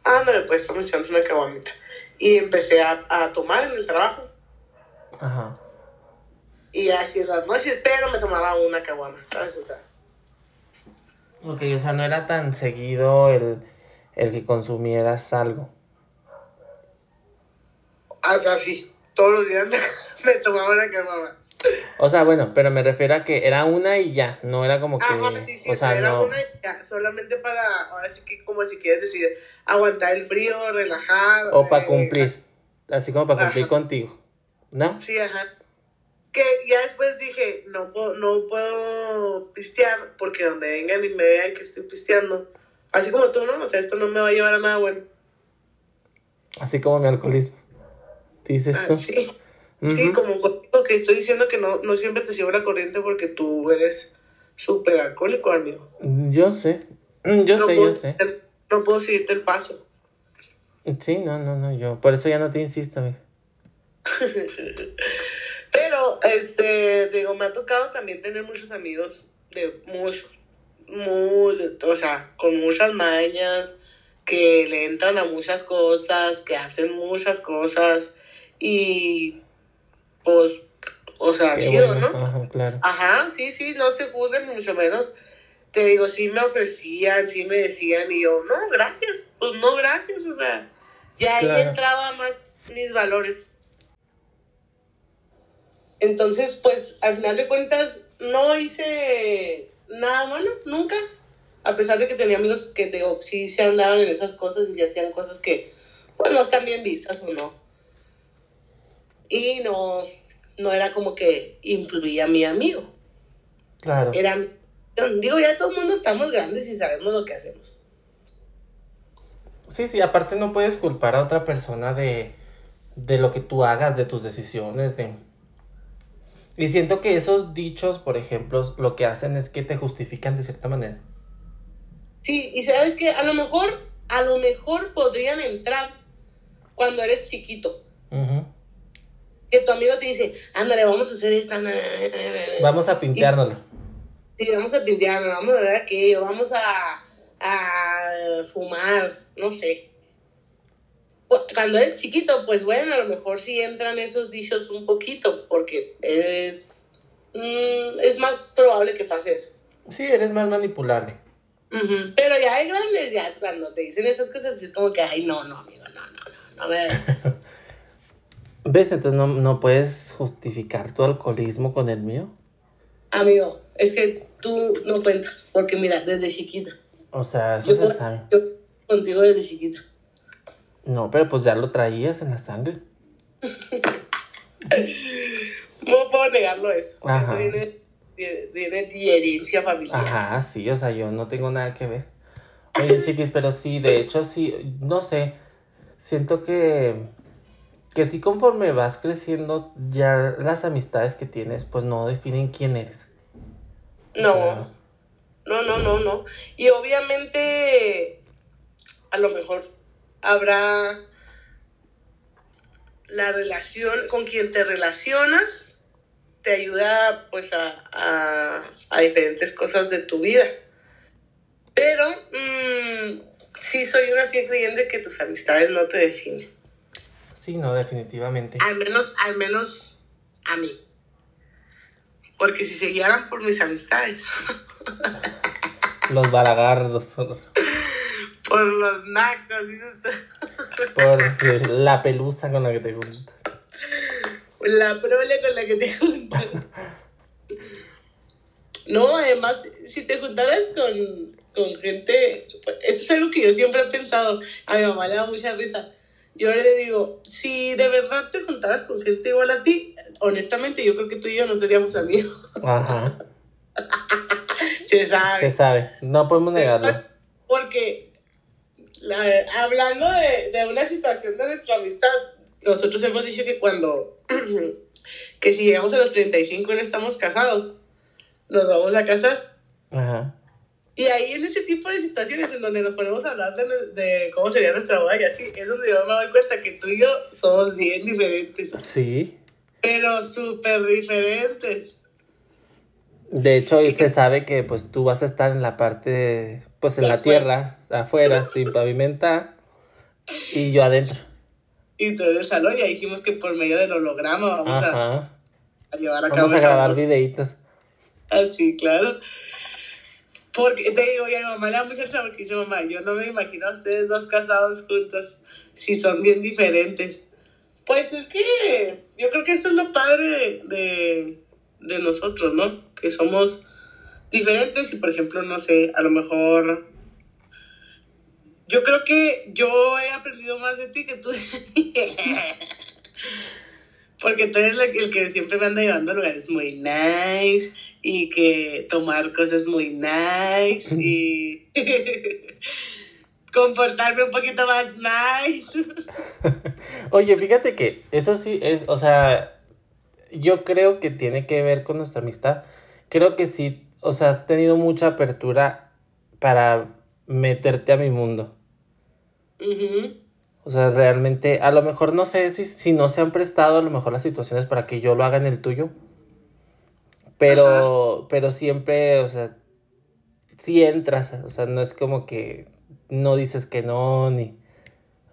Ándale, pues, vamos a echarnos una caguamita. Y empecé a, a tomar en el trabajo. Ajá. Y así en las noches, pero me tomaba una caguama, ¿sabes? O sea, Ok, o sea, no era tan seguido el, el que consumieras algo. o sea, sí, todos los días me, me tomaba una caguama. O sea, bueno, pero me refiero a que era una y ya, no era como que, Ajá, sí, sí, o sea, era no, una ya, solamente para, ahora sí que como si quieres decir, aguantar el frío, relajar. o para eh, cumplir, así como para cumplir Ajá. contigo, ¿no? Sí, ajá. que ya después dije, no puedo, no puedo pistear porque donde vengan y me vean que estoy pisteando, así como tú, ¿no? O sea, esto no me va a llevar a nada bueno. Así como mi alcoholismo. ¿Dices Ah, tú? sí. Sí, como contigo que estoy diciendo que no, no siempre te sigo la corriente porque tú eres súper alcohólico, amigo. Yo sé. Mm, Yo no sé, puedo, yo sé. No puedo seguirte el paso. Sí, no, no, no, yo. Por eso ya no te insisto, amiga. Pero, este, digo, me ha tocado también tener muchos amigos de mucho, muy, o sea, con muchas mañas, que le entran a muchas cosas, que hacen muchas cosas y, pues, o sea, Qué bueno. no. Ajá, claro. Ajá, sí, sí, no se juzguen, mucho menos. Te digo, sí me ofrecían, sí me decían, y yo, no, gracias, pues no, gracias, o sea, ya ahí entraba más mis valores. Entonces, pues, al final de cuentas, no hice nada malo, nunca. A pesar de que tenía amigos que, te digo, sí se andaban en esas cosas y se hacían cosas que, pues, no están bien vistas o no. Y no, no era como que influía a mi amigo Claro. era digo ya todo el mundo estamos grandes y sabemos lo que hacemos Sí, sí, aparte no puedes culpar a otra persona de, de lo que tú hagas, de tus decisiones, de... Y siento que esos dichos, por ejemplo, lo que hacen es que te justifican de cierta manera. sí y sabes que a lo mejor a lo mejor podrían entrar cuando eres chiquito Ujú. Que tu amigo te dice ándale vamos a hacer esta na, na, na, na". Vamos a pinteárnoslo. sí vamos a pintar vamos a ver aquello vamos a a fumar no sé Cu- cuando eres chiquito pues bueno a lo mejor sí entran esos dichos un poquito porque eres mm, es más probable que pase eso Sí, eres más manipulable. Ujú, Pero ya hay grandes, ya cuando te dicen esas cosas, es como que, ay, no, no, amigo, no, no, no, no me. ¿Ves? Entonces no, no puedes justificar tu alcoholismo con el mío. Amigo, es que tú no cuentas, porque mira, desde chiquita. O sea, eso Yo, se sabe. yo contigo desde chiquita. No, pero pues ya lo traías en la sangre. No puedo negarlo eso. Ajá. Eso viene, de- viene de herencia familiar. Ajá, sí, o sea, yo no tengo nada que ver. Oye, chiquis, pero sí, de hecho, sí, no sé, siento que, que sí conforme vas creciendo, ya las amistades que tienes, pues no definen quién eres. No, no, no, no, no. Y obviamente, a lo mejor habrá la relación con quien te relacionas, te ayuda pues a, a, a diferentes cosas de tu vida. Pero mm, sí soy una fiel creyente que tus amistades no te definen. Sí, no, definitivamente. Al menos, al menos a mí. Porque si se guiaran por mis amistades, Los balagardos, por, los nacos, por la pelusa con la que te gusta. La prole con la que te juntas. No, además, si te juntaras con, con gente, pues, eso es algo que yo siempre he pensado, a mi mamá le da mucha risa. Yo le digo, si de verdad te juntaras con gente igual a ti, honestamente yo creo que tú y yo no seríamos amigos. Ajá, Se se sabe. sabe, no podemos negarlo. Porque la- hablando de, de una situación de nuestra amistad, nosotros hemos dicho que cuando, que si llegamos a los 35 y no estamos casados, nos vamos a casar. Ajá, Y ahí en ese tipo de situaciones en donde nos ponemos a hablar de, de cómo sería nuestra boda y así, es donde yo me doy cuenta que tú y yo somos bien diferentes, sí. pero súper diferentes. De hecho, se sabe que pues tú vas a estar en la parte, pues en la tierra, afuera, sin pavimentar, y yo adentro. Y tú en el salón ya dijimos que por medio del holograma vamos a, llevar a cabo Vamos a grabar videitos. Ah, sí, claro. Porque te digo, y a mi mamá le da mucha risa porque dice, mamá, yo no me imagino a ustedes dos casados juntos si son bien diferentes. Pues es que yo creo que eso es lo padre de, de nosotros, ¿no? Que somos diferentes y, por ejemplo, no sé, a lo mejor... Yo creo que yo he aprendido más de ti que tú. porque tú eres el que siempre me anda llevando a lugares muy nice y que tomar cosas muy nice y comportarme un poquito más nice. Oye, fíjate que eso sí es, o sea, yo creo que tiene que ver con nuestra amistad. Creo que sí, o sea, has tenido mucha apertura para meterte a mi mundo. O sea, realmente, a lo mejor no sé si, si no se han prestado a lo mejor las situaciones para que yo lo haga en el tuyo. Pero, pero siempre, o sea, sí entras, o sea, no es como que no dices que no, ni...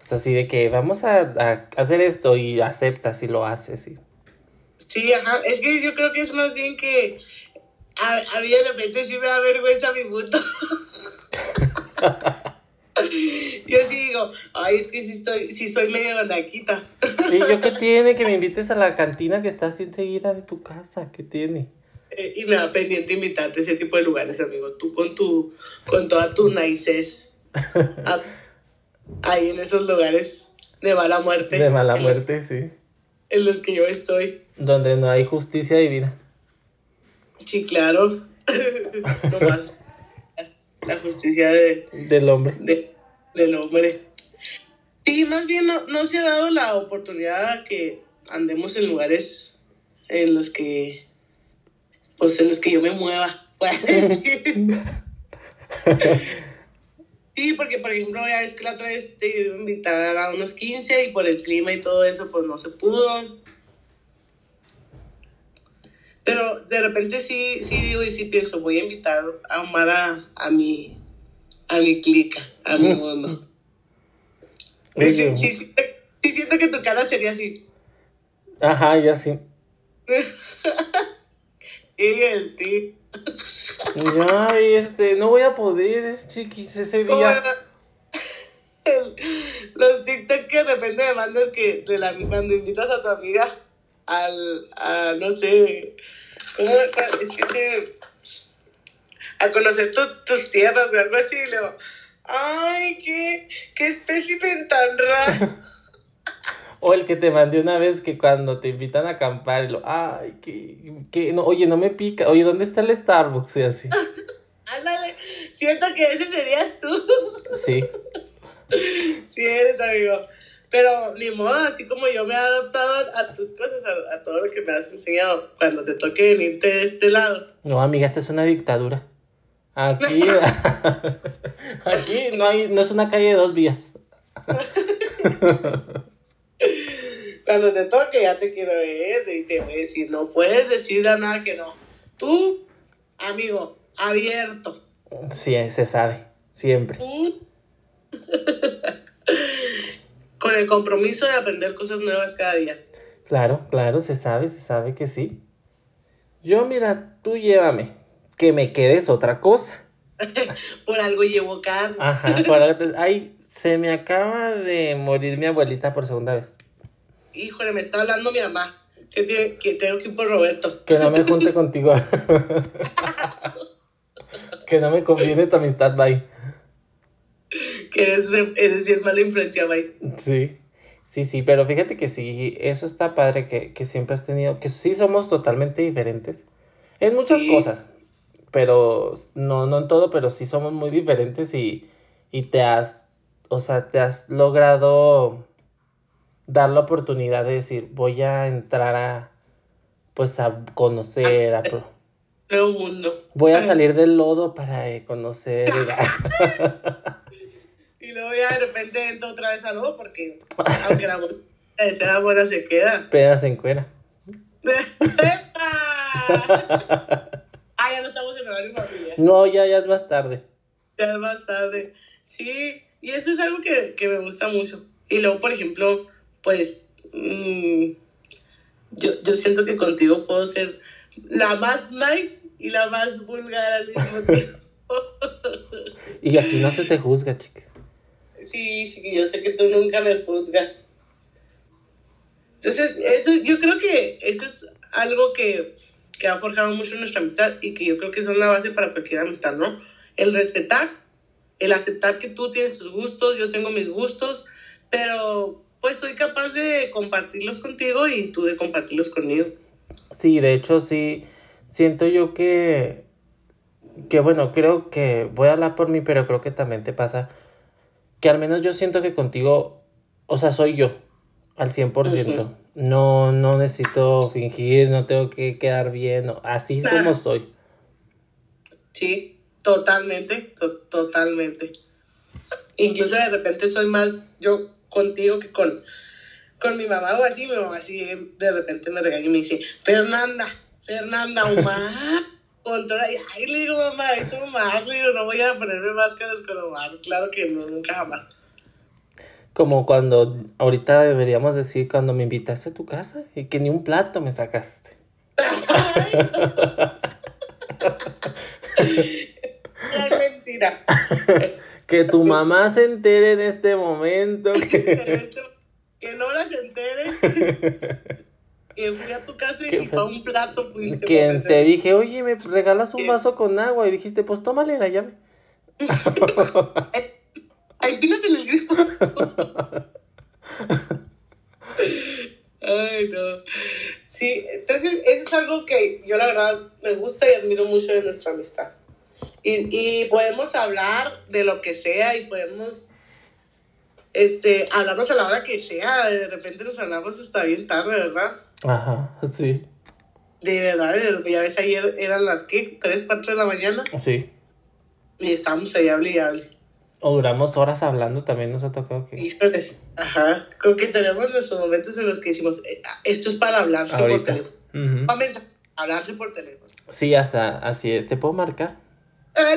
O sea, así de que vamos a, a hacer esto y aceptas y lo haces. Y... Sí, ajá, es que yo creo que es más bien que a, a mí de repente sí me da vergüenza mi mundo. Yo sí digo, ay, es que sí, estoy, sí soy medio bandaquita. Sí, ¿yo qué tiene? Que me invites a la cantina que está así enseguida de tu casa. ¿Qué tiene? Eh, y me da pendiente invitarte a ese tipo de lugares, amigo. Tú con tu, con toda tu nices. ahí en esos lugares de mala muerte. De mala muerte, sí. En los que yo estoy. Donde no hay justicia divina. Sí, claro. no más la justicia de, del hombre. del hombre. Sí, más bien no, no se ha dado la oportunidad a que andemos en lugares en los que, pues en los que yo me mueva. sí, porque por ejemplo, ya es que la otra vez te iba a invitar a unos 15 y por el clima y todo eso, pues no se pudo. Pero de repente sí, sí digo y sí pienso, voy a invitar a Omar a, a mi, a mi clica, a mi mundo. Sí, sí, sí, siento que tu cara sería así. Ajá, ya sí. el. Ya, este, no voy a poder, chiquis, ese día. los TikTok que de repente me mandas que de la, cuando invitas a tu amiga al, a, no sé, ¿cómo es que a conocer tus tierras o algo así, y le digo, ay, qué, qué espécimen tan raro. O el que te mandé una vez que cuando te invitan a acampar, lo, ay, que, que, no, oye, no me pica, oye, ¿dónde está el Starbucks? Y así. Ándale, siento que ese serías tú. Sí. Sí eres, amigo. Pero ni modo, así como yo me he adaptado a tus cosas, a, todo lo que me has enseñado, cuando te toque venirte de este lado. No, amiga, esta es una dictadura. Aquí, aquí no, hay, no es una calle de dos vías. Cuando te toque ya te quiero ver y te voy a decir, no puedes decir a nada que no. Tú, amigo, abierto. Sí, se sabe, siempre con el compromiso de aprender cosas nuevas cada día. Claro, claro, se sabe, se sabe que sí. Yo, mira, tú llévame, que me quedes otra cosa. por algo llevo carne. Ajá, por algo. Ay, se me acaba de morir mi abuelita por segunda vez. Híjole, me está hablando mi mamá. Que, tiene, que tengo que ir por Roberto. Que no me junte contigo. que no me conviene tu amistad, bye que eres, eres bien mala influencia, Mike. Sí, sí, sí, pero fíjate que sí, eso está padre que, que siempre has tenido, que sí somos totalmente diferentes en muchas cosas, pero no, no en todo, pero sí somos muy diferentes y, y te has, o sea, te has logrado dar la oportunidad de decir, voy a entrar a, pues a conocer, a... Nuevo mundo. Voy a salir del lodo para eh, conocer. Y luego ya de repente entra otra vez a lodo porque aunque la sea buena se queda. Pedas en cuera. ah, ya no estamos en horario familiar. No, ya, ya es más tarde. Ya es más tarde. Sí, y eso es algo que, que me gusta mucho. Y luego, por ejemplo, pues mmm, yo, yo siento que contigo puedo ser la más nice y la más vulgar al mismo tiempo. y aquí no se te juzga, chicas. Sí, sí, yo sé que tú nunca me juzgas. Entonces, eso, yo creo que eso es algo que, que ha forjado mucho nuestra amistad y que yo creo que es una base para cualquier amistad, ¿no? El respetar, el aceptar que tú tienes tus gustos, yo tengo mis gustos, pero pues soy capaz de compartirlos contigo y tú de compartirlos conmigo. Sí, de hecho sí, siento yo que, que bueno, creo que voy a hablar por mí, pero creo que también te pasa que al menos yo siento que contigo, o sea, soy yo al 100%. No, no necesito fingir, no tengo que quedar bien, no, así es como soy. Sí, totalmente, totalmente. Incluso de repente soy más yo contigo que con, con mi mamá o así, mi mamá así de repente me regaña y me dice, Fernanda, Fernanda, Omar, controla. Y ay, le digo, mamá, es Omar, le digo, no voy a ponerme máscaras con Omar, claro que no, nunca jamás. Como cuando ahorita deberíamos decir cuando me invitaste a tu casa y que ni un plato me sacaste. es mentira. Que tu mamá se entere en este momento. Que, que Nora se entere. que fui a tu casa y para un plato fuiste. Que te dije, oye, me regalas un vaso con agua. Y dijiste, pues tómale la llave. Ay, pínate en el grifo. Ay, no. Sí, entonces eso es algo que yo la verdad me gusta y admiro mucho de nuestra amistad. Y, y podemos hablar de lo que sea y podemos este, hablarnos a la hora que sea. De repente nos hablamos hasta bien tarde, ¿verdad? Ajá, sí. De verdad, ya ves, ayer eran las que, 3, 4 de la mañana. Sí. Y estábamos ahí hable y hable. O duramos horas hablando, también nos ha tocado que... Híjoles, ajá. Creo que tenemos nuestros momentos en los que decimos, eh, esto es para hablarse por teléfono. Vamos a hablarse por teléfono. Sí, hasta así, ¿te puedo marcar? Ah,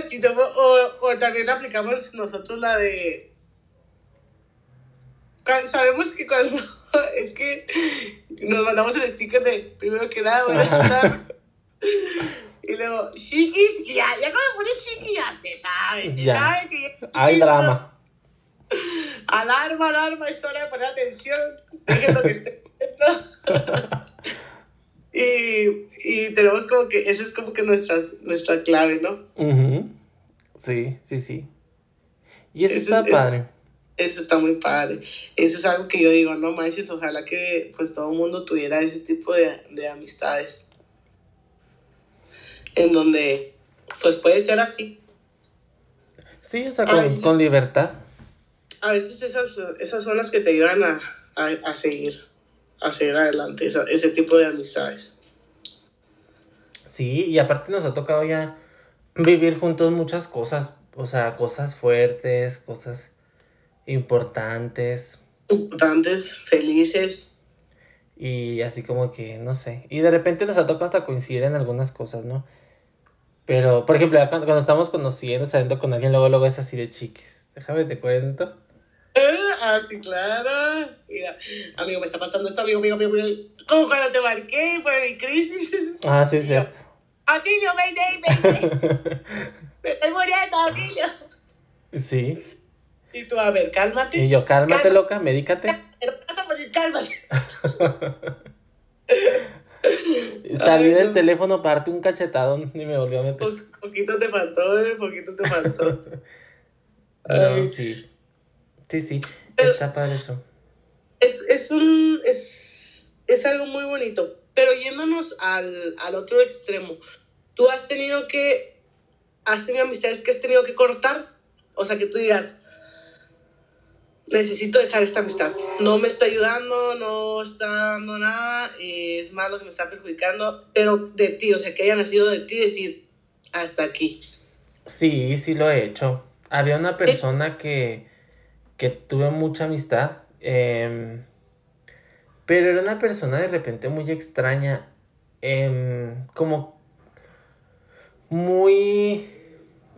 o, o también aplicamos nosotros la de... Sabemos que cuando... Es que nos mandamos el sticker de primero que nada, buenas tardes. Y luego, chiquis, y ya, ya cuando pones chiquis, ya se sabe, se sabe que ya. Hay drama. Alarma, alarma, es hora de poner atención. Dejen lo que esté y, y tenemos como que, esa es como que nuestras, nuestra clave, ¿no? Sí, sí, sí. Y eso, está padre. Eso está muy padre. Eso es algo que yo digo, no manches, ojalá que pues todo el mundo tuviera ese tipo de, de amistades en donde pues puede ser así. Sí, o sea, con, con libertad. A veces esas, esas son las que te ayudan a, a, a seguir, a seguir adelante, esa, ese tipo de amistades. Sí, y aparte nos ha tocado ya vivir juntos muchas cosas, o sea, cosas fuertes, cosas importantes. Importantes, felices. Y así como que, no sé. Y de repente nos ha tocado hasta coincidir en algunas cosas, ¿no? Pero, por ejemplo, cuando, estamos conociendo, saliendo con alguien, luego, luego es así de chiquis. Déjame te cuento. Ah, sí, claro. Mira, amigo, me está pasando esto, amigo, amigo, amigo. Como cuando te marqué por mi crisis. Ah, sí, cierto. Atilio, mayday, mayday. me estoy muriendo, Atilio. Sí. Y tú, a ver, cálmate. Y yo, cálmate, loca, medícate. Cálmate. Salí del teléfono para darte un cachetadón y me volvió a meter. poquito te faltó, eh, poquito te faltó. no, sí. Sí, sí. Está para eso. Es, es un. Es, es algo muy bonito. Pero yéndonos al, al otro extremo, tú has tenido que. Has tenido amistades que has tenido que cortar. O sea, que tú digas, necesito dejar esta amistad. No me está ayudando, no está dando nada, es malo que me está perjudicando, pero de ti, o sea, que haya nacido de ti, decir, hasta aquí. Sí, sí lo he hecho. Había una persona que, que tuve mucha amistad, em, pero era una persona de repente muy extraña, em, como muy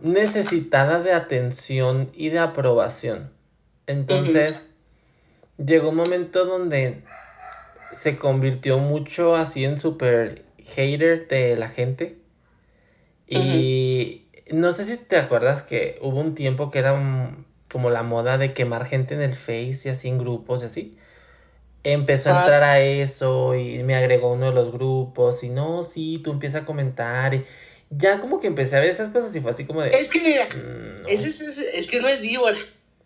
necesitada de atención y de aprobación. Entonces, llegó un momento donde se convirtió mucho así en super hater de la gente. Y no sé si te acuerdas que hubo un tiempo que era como la moda de quemar gente en el Face y así en grupos y así. Empezó a ah. entrar a eso y me agregó uno de los grupos y no, sí, tú empiezas a comentar y ya como que empecé a ver esas cosas y fue así como de... Es que mira, mm, es, es, es, que no es víbora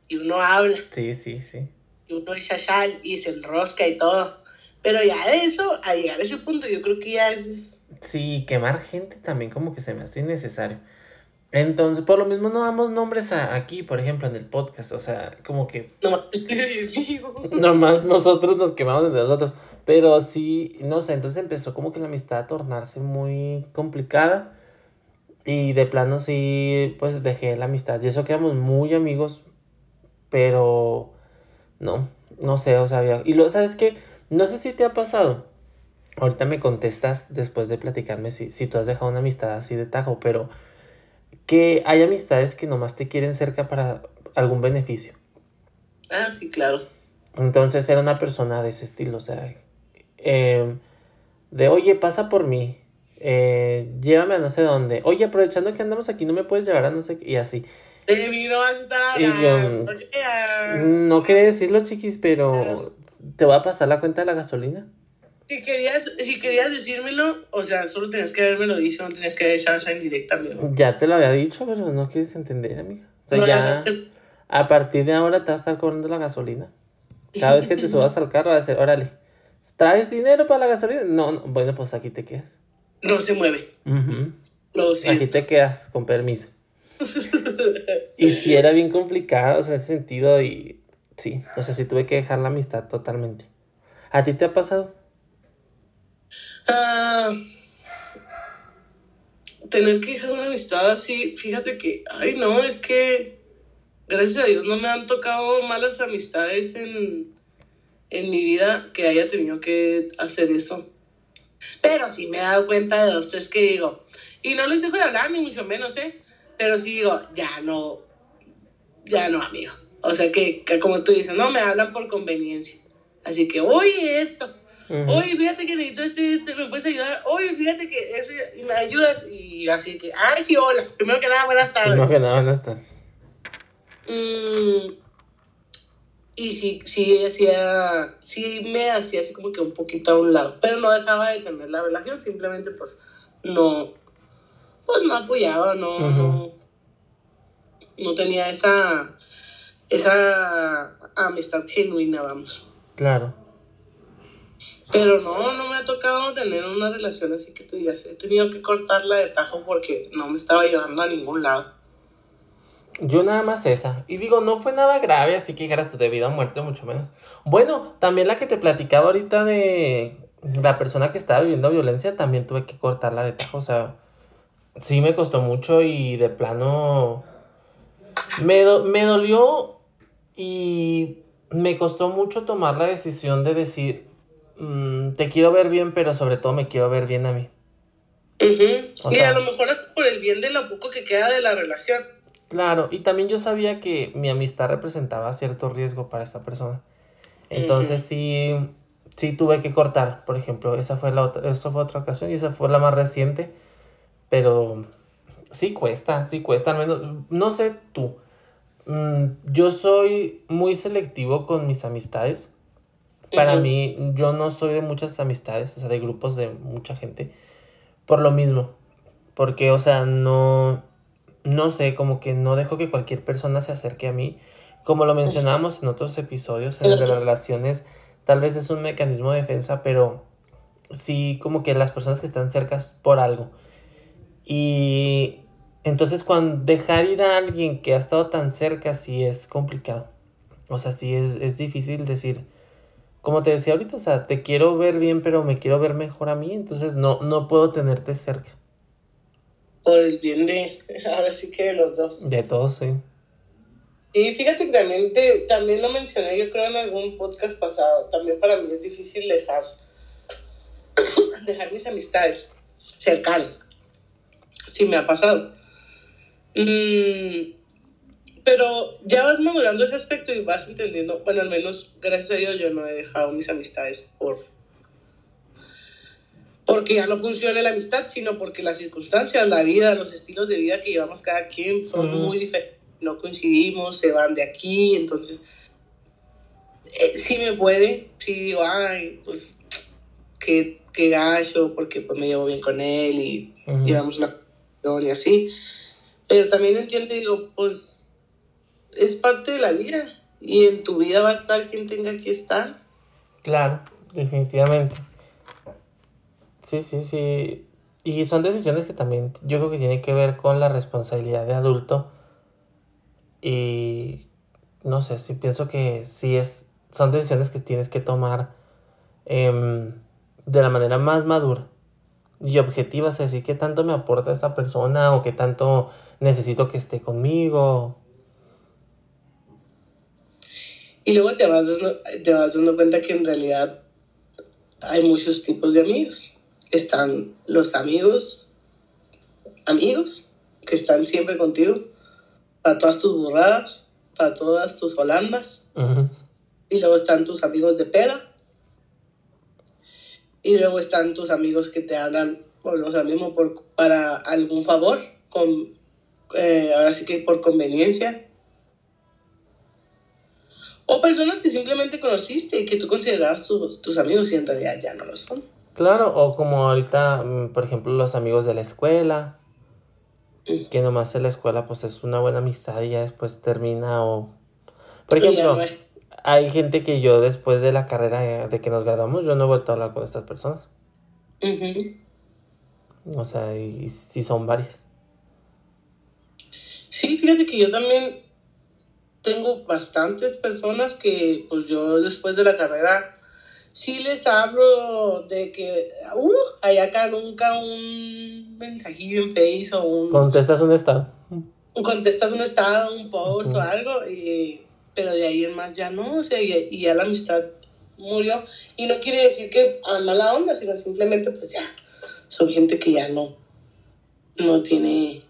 y uno habla. Sí, sí, sí. y uno echa sal y se enrosca y todo. Pero ya de eso, a llegar a ese punto, yo creo que ya es... Sí, quemar gente también como que se me hace innecesario. Entonces, por lo mismo no damos nombres a, aquí, por ejemplo, en el podcast. O sea, como que... No, Nomás nosotros nos quemamos entre nosotros. Pero sí, no sé, entonces empezó como que la amistad a tornarse muy complicada. Y de plano sí, pues dejé la amistad. Y eso que éramos muy amigos. Pero no, no sé, o sea, había... Y luego, ¿sabes qué? No sé si te ha pasado. Ahorita me contestas después de platicarme si, si tú has dejado una amistad así de tajo, pero que hay amistades que nomás te quieren cerca para algún beneficio. Ah, sí, claro. Entonces era una persona de ese estilo, o sea, eh, de oye, pasa por mí, eh, llévame a no sé dónde, oye, aprovechando que andamos aquí, no me puedes llevar a no sé qué, y así. Y yo, ah, No quería decirlo, chiquis, pero te voy a pasar la cuenta de la gasolina. Si querías, si querías decírmelo, o sea, solo tenías que haberme lo dicho, no tenías que echarse en directa, amigo. Ya te lo había dicho, pero no quieres entender, amiga. O sea, No, ya, ya no a partir de ahora te vas a estar cobrando la gasolina. Cada vez que te subas al carro, va a decir, órale, ¿traes dinero para la gasolina? No, no, bueno, pues aquí te quedas. No se mueve. Ujú. Lo Aquí te quedas, con permiso. Y si era bien complicado, o sea, en ese sentido, y sí, o sea, sí tuve que dejar la amistad totalmente. ¿A ti te ha pasado? Ah, tener que dejar una amistad así, fíjate que, ay no, es que gracias a Dios no me han tocado malas amistades en, en mi vida que haya tenido que hacer eso. Pero sí me he dado cuenta de dos, tres que digo, y no les dejo de hablar, ni mucho menos, ¿eh? Pero sí digo, ya no, ya no, amigo. O sea que, que como tú dices, no, me hablan por conveniencia. Así que, oye, esto. Oye, fíjate que necesito esto y esto, ¿me puedes ayudar? Oye, fíjate que eso, y me ayudas. Y así que, ay, sí, hola. Primero que nada, buenas tardes. No, que nada, buenas tardes. Mm, y sí, sí, hacía, sí me hacía así como que un poquito a un lado, pero no dejaba de tener la relación, simplemente pues no, pues no apoyaba, no, no, no tenía esa, esa amistad genuina, vamos. Claro. Pero no, no me ha tocado tener una relación así que tú digas, he tenido que cortarla de tajo porque no me estaba llevando a ningún lado. Yo nada más esa. Y digo, no fue nada grave, así que dijeras tu de vida o muerte, mucho menos. Bueno, también la que te platicaba ahorita de la persona que estaba viviendo violencia, también tuve que cortarla de tajo. O sea, sí me costó mucho y de plano me, do- me dolió y me costó mucho tomar la decisión de decir, "Mm, te quiero ver bien, pero sobre todo me quiero ver bien a mí. O y a lo mejor es por el bien de lo poco que queda de la relación. Claro, y también yo sabía que mi amistad representaba cierto riesgo para esa persona. Entonces sí, sí tuve que cortar, por ejemplo, esa fue la otra, esa fue otra ocasión y esa fue la más reciente, pero sí cuesta, sí cuesta, al menos, no sé tú, mm, yo soy muy selectivo con mis amistades. Para mí, yo no soy de muchas amistades, o sea, de grupos de mucha gente, por lo mismo, porque, o sea, no, no sé, como que no dejo que cualquier persona se acerque a mí. Como lo mencionábamos en otros episodios, en el de las relaciones, tal vez es un mecanismo de defensa, pero sí como que las personas que están cerca es por algo. Y entonces cuando dejar ir a alguien que ha estado tan cerca sí es complicado. O sea, sí es, es difícil decir, como te decía ahorita, o sea, te quiero ver bien, pero me quiero ver mejor a mí, entonces no, no puedo tenerte cerca. Por el bien de, ahora sí que de los dos. De todos, sí. Y fíjate que también, te, también lo mencioné, yo creo en algún podcast pasado, también para mí es difícil dejar, dejar mis amistades cercanas. Sí, me ha pasado. Mm, pero ya vas madurando ese aspecto y vas entendiendo, bueno, al menos gracias a Dios yo no he dejado mis amistades por porque ya no funciona la amistad, sino porque las circunstancias, la vida, los estilos de vida que llevamos cada quien son muy diferentes. No coincidimos, se van de aquí, entonces eh, sí me puede, sí digo, ay, pues qué, qué gacho, porque pues me llevo bien con él y llevamos una y así. Pero también entiendo y digo, pues es parte de la vida y en tu vida va a estar quien tenga que estar. Claro, definitivamente. Sí, sí, sí. Y son decisiones que también yo creo que tienen que ver con la responsabilidad de adulto. Y no sé, sí pienso que sí es, son decisiones que tienes que tomar em, de la manera más madura y objetiva. Es decir, qué tanto me aporta esa persona o qué tanto necesito que esté conmigo. Y luego te vas, te vas dando cuenta que en realidad hay muchos tipos de amigos están los amigos, amigos, que están siempre contigo, para todas tus burradas, para todas tus holandas. Y luego están tus amigos de peda. Y luego están tus amigos que te hablan, por lo mismo, por, para algún favor, con, eh, ahora sí que por conveniencia. O personas que simplemente conociste y que tú considerabas tus, tus amigos y en realidad ya no lo son. Claro, o como ahorita, mm, por ejemplo, los amigos de la escuela, que nomás en la escuela pues es una buena amistad y ya después termina o... Por ejemplo, hay gente que yo después de la carrera de que nos graduamos, yo no he vuelto a hablar con estas personas. O sea, y, y son varias. Sí, fíjate que yo también tengo bastantes personas que pues yo después de la carrera sí les hablo de que, uh, hay acá nunca un mensajillo en Face o un... Contestas un estado. Contestas un estado, un post o algo, y, pero de ahí en más ya no, o sea, y, ya la amistad murió. Y no quiere decir que a mala onda, sino simplemente pues ya, son gente que ya no, no tiene,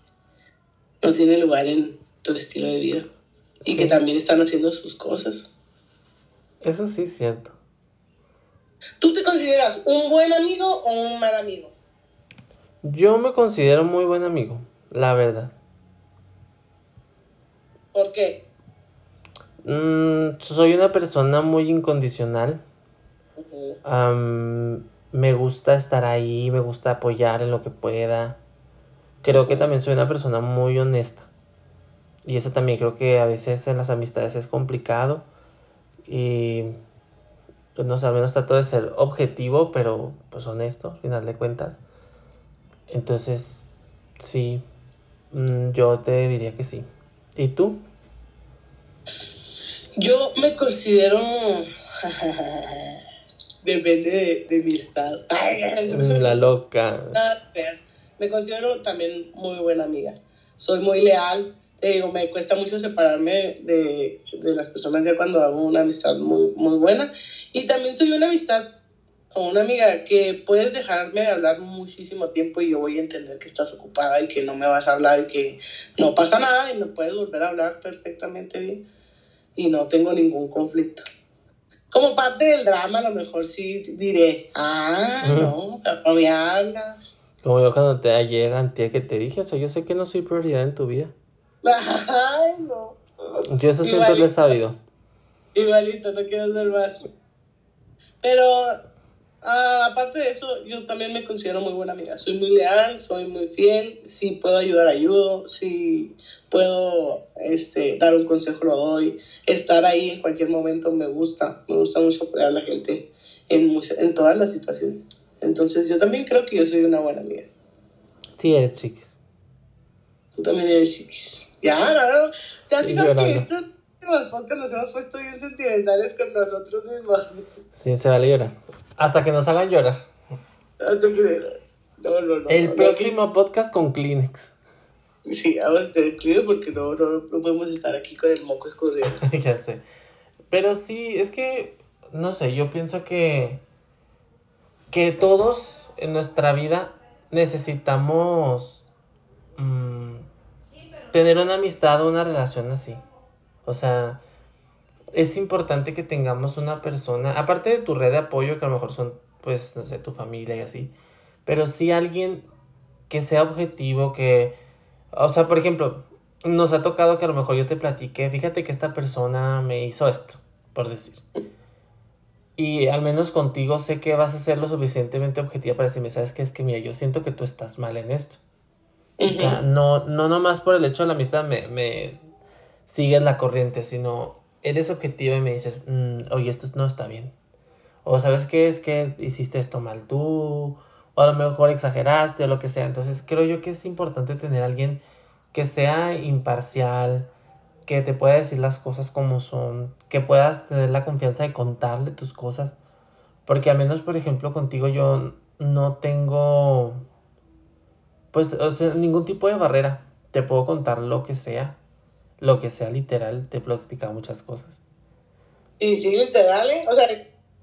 no tiene lugar en tu estilo de vida. Y que también están haciendo sus cosas. Eso sí es cierto. ¿Tú te consideras un buen amigo o un mal amigo? Yo me considero muy buen amigo, la verdad. ¿Por qué? Mm, soy una persona muy incondicional. me gusta estar ahí, me gusta apoyar en lo que pueda. Creo que también soy una persona muy honesta. Y eso también creo que a veces en las amistades es complicado. Y pues no sé, al menos trato de ser objetivo, pero pues honesto, al final de cuentas. Entonces, sí, mm, yo te diría que sí. ¿Y tú? Yo me considero... Depende de, mi estado. La loca. Me considero también muy buena amiga. Soy muy leal, te digo, me cuesta mucho separarme de, de, las personas ya cuando hago una amistad muy, muy buena. Y también soy una amistad o una amiga que puedes dejarme de hablar muchísimo tiempo y yo voy a entender que estás ocupada y que no me vas a hablar y que no pasa nada y me puedes volver a hablar perfectamente bien y no tengo ningún conflicto. Como parte del drama, a lo mejor sí diré, ah, no, no me hablas. Como yo cuando te llegan, tía, que te dije eso, yo sé que no soy prioridad en tu vida. Ay, no. Yo eso siempre lo he sabido. Igualito, no quiero ser más. Pero ah, aparte de eso, yo también me considero muy buena amiga. Soy muy leal, soy muy fiel. Si puedo ayudar, ayudo. Si puedo este, dar un consejo, lo doy. Estar ahí en cualquier momento me gusta. Me gusta mucho apoyar a la gente en, en todas las situaciones. Entonces, yo también creo que yo soy una buena amiga. Sí, eres chiquis. Tú también eres chiquis. Ya, no. ¿Te has fijado que estos podcast nos hemos puesto bien sentimentales con nosotros mismos? Sí, se vale llorar. Hasta que nos hagan llorar. No, no, no, El próximo podcast con Kleenex. Sí, vamos a pedir porque no, no, no podemos estar aquí con el moco escurriendo. ya sé. Pero sí, es que, no sé, yo pienso que, que todos en nuestra vida necesitamos mmm, tener una amistad o una relación así. O sea, es importante que tengamos una persona, aparte de tu red de apoyo, que a lo mejor son, pues, no sé, tu familia y así, pero sí alguien que sea objetivo, que, o sea, por ejemplo, nos ha tocado que a lo mejor yo te platique, fíjate que esta persona me hizo esto, por decir. Y al menos contigo sé que vas a ser lo suficientemente objetiva para decirme, sabes que es que, mira, yo siento que tú estás mal en esto. O sea, no, no nomás por el hecho de la amistad me, me sigues la corriente, sino eres objetivo y me dices, mm, oye, esto no está bien. O sabes qué es que hiciste esto mal tú, o a lo mejor exageraste o lo que sea. Entonces creo yo que es importante tener a alguien que sea imparcial, que te pueda decir las cosas como son, que puedas tener la confianza de contarle tus cosas. Porque al menos, por ejemplo, contigo yo no tengo, pues, o sea, ningún tipo de barrera. Te puedo contar lo que sea, lo que sea literal, te he platicado muchas cosas. Y sí, literal, ¿eh? O sea,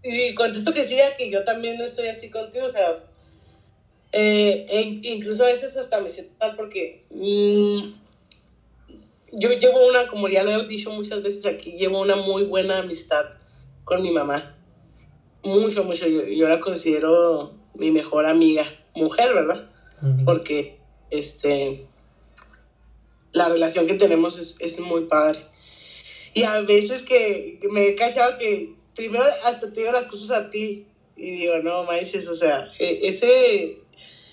y contesto que sí, que yo también no estoy así contigo, o sea, eh, e incluso a veces hasta me siento mal porque mmm, yo llevo una, como ya lo he dicho muchas veces aquí, llevo una muy buena amistad con mi mamá. Mucho, mucho. Yo, yo la considero mi mejor amiga, mujer, ¿verdad? Porque este, la relación que tenemos es, es, muy padre. Y a veces que, me he cachado que primero hasta te digo las cosas a ti y digo, no, manches, o sea, e, ese,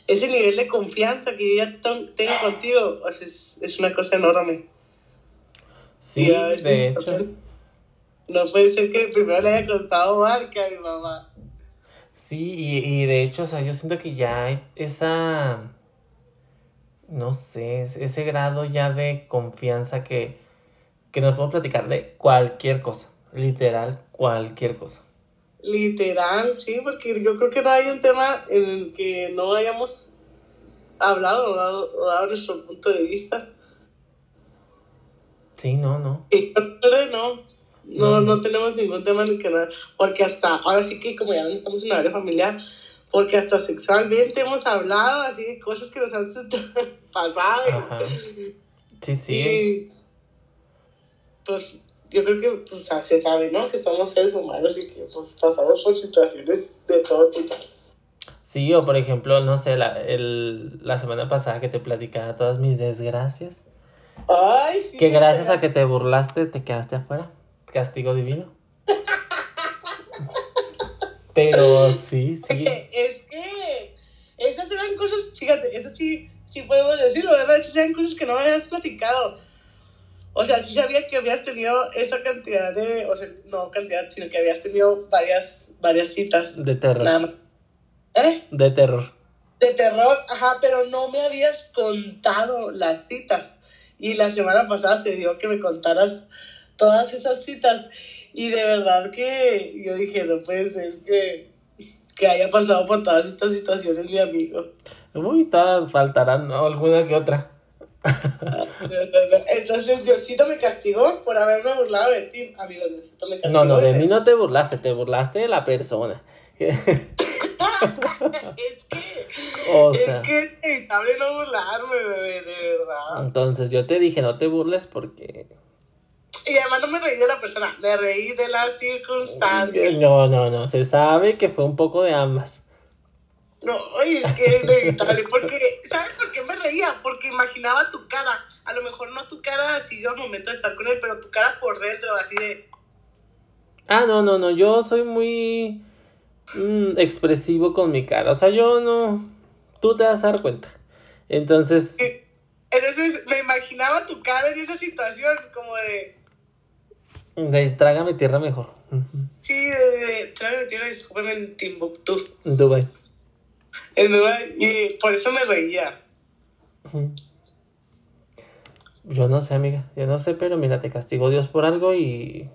ese nivel de confianza que yo ya tengo contigo es, es una cosa enorme. Sí, de hecho. No puede ser que primero le haya costado marca a mi mamá. Sí, y, y de hecho, o sea, yo siento que ya hay esa, no sé, ese grado ya de confianza que, que nos podemos platicar de cualquier cosa, literal, cualquier cosa. Literal, sí, porque yo creo que no hay un tema en el que no hayamos hablado o dado, nuestro punto de vista. Sí, no, no. Y no, no, no tenemos ningún tema en el que nada, porque hasta, ahora sí que como ya no estamos en una área familiar, porque hasta sexualmente hemos hablado así de cosas que nos han pasado. Sí, sí. Y, pues yo creo que pues, se sabe, ¿no? Que somos seres humanos y que pues, pasamos por situaciones de todo tipo. Sí, o por ejemplo, no sé, la, el, la semana pasada que te platicaba todas mis desgracias. Ay, sí. Que gracias a que te burlaste te quedaste afuera. Castigo divino. Pero sí, sí. Es que esas eran cosas, fíjate, esas sí, sí podemos decirlo, ¿verdad? Esas eran cosas que no me habías platicado. O sea, sí sabía que habías tenido esa cantidad de, o sea, no cantidad, sino que habías tenido varias, varias citas. De terror. ¿Eh? De terror. De terror, ajá, pero no me habías contado las citas. Y la semana pasada se dio que me contaras todas esas citas. Y de verdad que yo dije, no puede ser que, que haya pasado por todas estas situaciones mi amigo. Uy, faltarán alguna que otra. Entonces Diosito me castigó por haberme burlado de ti, amigos. Diosito me castigó. No, no, de mí no te burlaste, te burlaste de la persona. es que, o sea, es que es inevitable no burlarme, bebé, de verdad. Entonces yo te dije, no te burles porque... Y además no me reí de la persona, me reí de las circunstancias. No, no, no, se sabe que fue un poco de ambas. No, oye, es que es inevitable, porque, ¿sabes por qué me reía? Porque imaginaba tu cara, a lo mejor no tu cara así al momento de estar con él, pero tu cara por dentro, así de... Ah, no, no, no, yo soy muy mm, expresivo con mi cara. O sea, yo no. Tú te vas a dar cuenta. Entonces. Entonces me imaginaba tu cara en esa situación, como de. De trágame tierra mejor. Sí, de, trágame tierra, discúlpeme en Timbuktu. En Dubai. En Dubai, y por eso me reía. Yo no sé, amiga, yo no sé, pero mira, te castigó Dios por algo y.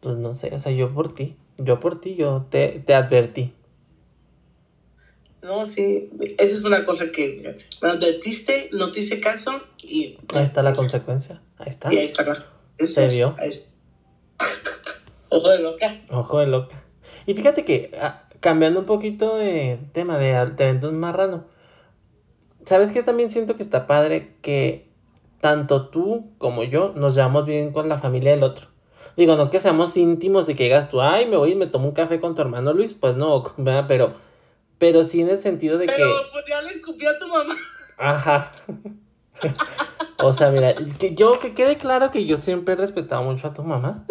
Pues no sé, o sea, yo por ti. Yo por ti, yo te, te advertí. No, sí, esa es una cosa que me advertiste, no te hice caso y... Ahí está la consecuencia, ahí está. Y ahí está, claro. Se vio. Ojo de loca. Ojo de loca. Y fíjate que, ah, cambiando un poquito de tema de, de eventos marrano, ¿sabes qué? También siento que está padre que tanto tú como yo nos llevamos bien con la familia del otro. Digo, no que seamos íntimos y que digas tú, ay, me voy y me tomo un café con tu hermano Luis, pues no, pero, pero sí en el sentido de que... Pero pues ya le escupí a tu mamá. Ajá. o sea, mira, que yo, que quede claro que yo siempre he respetado mucho a tu mamá.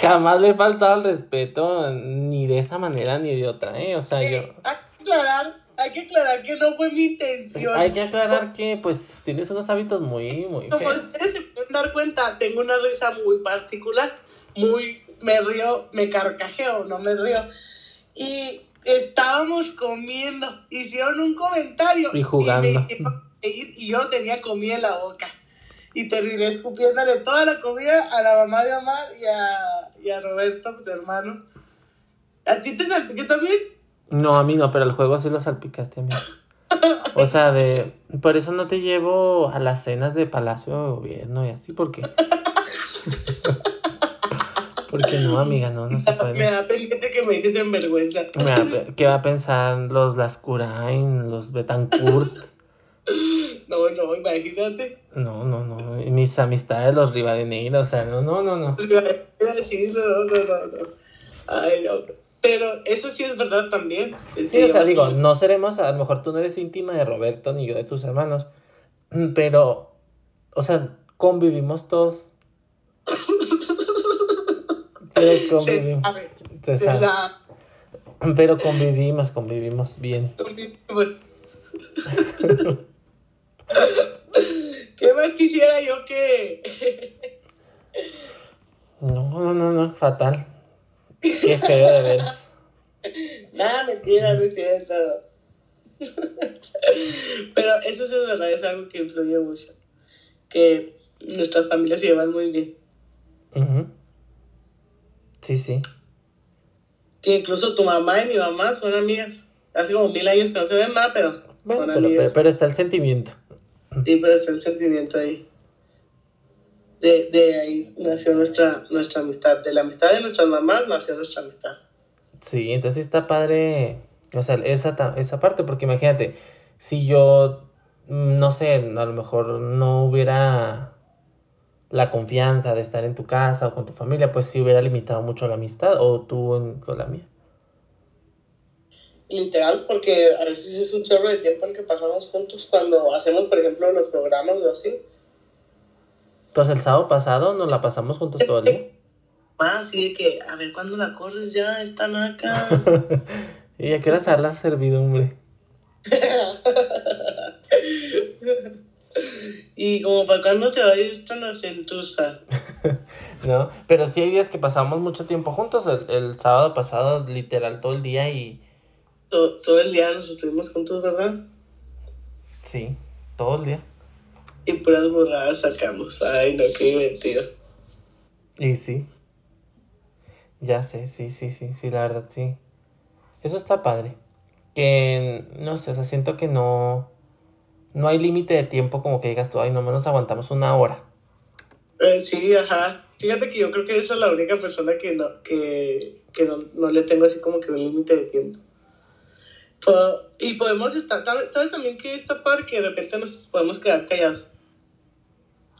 Jamás le he faltado el respeto ni de esa manera ni de otra, ¿eh? O sea, yo... Aclarar, hay que aclarar que no fue mi intención. Hay que aclarar que, pues, tienes unos hábitos muy, muy Como feos. ustedes se pueden dar cuenta, tengo una risa muy particular, muy, me río, me carcajeo, no me río. Y estábamos comiendo, hicieron un comentario. Y jugando. Y, me y yo tenía comida en la boca. Y terminé escupiéndole toda la comida a la mamá de Omar y a, y a Roberto, pues hermano. ¿A ti te salpiqué también? No, a mí no, pero el juego sí lo salpicaste a mí. O sea, de... Por eso no te llevo a las cenas de Palacio de Gobierno y así, porque... Porque no, amiga, no, no se Me puede. da pendiente que me dices en vergüenza. Me da ¿Qué va a pensar los Lascurain, los Betancourt? No, no, imagínate. No, no, no. Mis amistades, los Rivadeneira, o sea, no, no, no, no. No, no, no. Ay, no. Pero eso sí es verdad también. Sí, o sea, digo, no seremos, a lo mejor tú no eres íntima de Roberto ni yo de tus hermanos, pero, o sea, convivimos todos. Pero Se convivimos, sabe, se se sabe. sabe. pero convivimos, convivimos bien. Pues. ¿Qué más quisiera yo que.? No, no, no, no, fatal. Qué feo de veras. Nada, mentira, no es cierto. Pero eso sí es verdad, es algo que influye mucho. Que nuestras familias se llevan muy bien. Ujú. Sí, sí. Que incluso tu mamá y mi mamá son amigas. Hace como mil años que no se ven más, pero Bueno, son pero, pero, amigas. pero está el sentimiento. Sí, pero está el sentimiento ahí. De, de ahí nació nuestra, nuestra amistad. De la amistad de nuestras mamás nació nuestra amistad. Sí, entonces está padre, o sea, esa, esa parte, porque imagínate, si yo, mm, no sé, a lo mejor no hubiera la confianza de estar en tu casa o con tu familia, pues sí hubiera limitado mucho la amistad, o tú en- con la mía. Literal, porque a veces es un chorro de tiempo el que pasamos juntos cuando hacemos, por ejemplo, los programas o así. Pues el sábado pasado nos la pasamos juntos todo el día. Más así de que, a ver, ¿cuándo la corres ya? Están acá. ¿Y a qué hora se la servidumbre? y como para cuándo se va a ir esta gentuza. ¿No? Pero sí hay días que pasamos mucho tiempo juntos, el, el sábado pasado literal todo el día y Todo, todo el día nos estuvimos juntos, ¿verdad? sí, todo el día. Y puras burradas sacamos. Ay, no, qué divertido. Y sí. Ya sé, sí, sí, sí, sí, la verdad, sí. Eso está padre. Que, no sé, o sea, siento que no... No hay límite de tiempo como que digas tú, ay, no nos aguantamos una hora. Eh, sí, ajá. Fíjate que yo creo que esa es la única persona que no, que, que no, no le tengo así como que un límite de tiempo. Po- y podemos estar, ¿sabes también que está padre que de repente nos podemos quedar callados?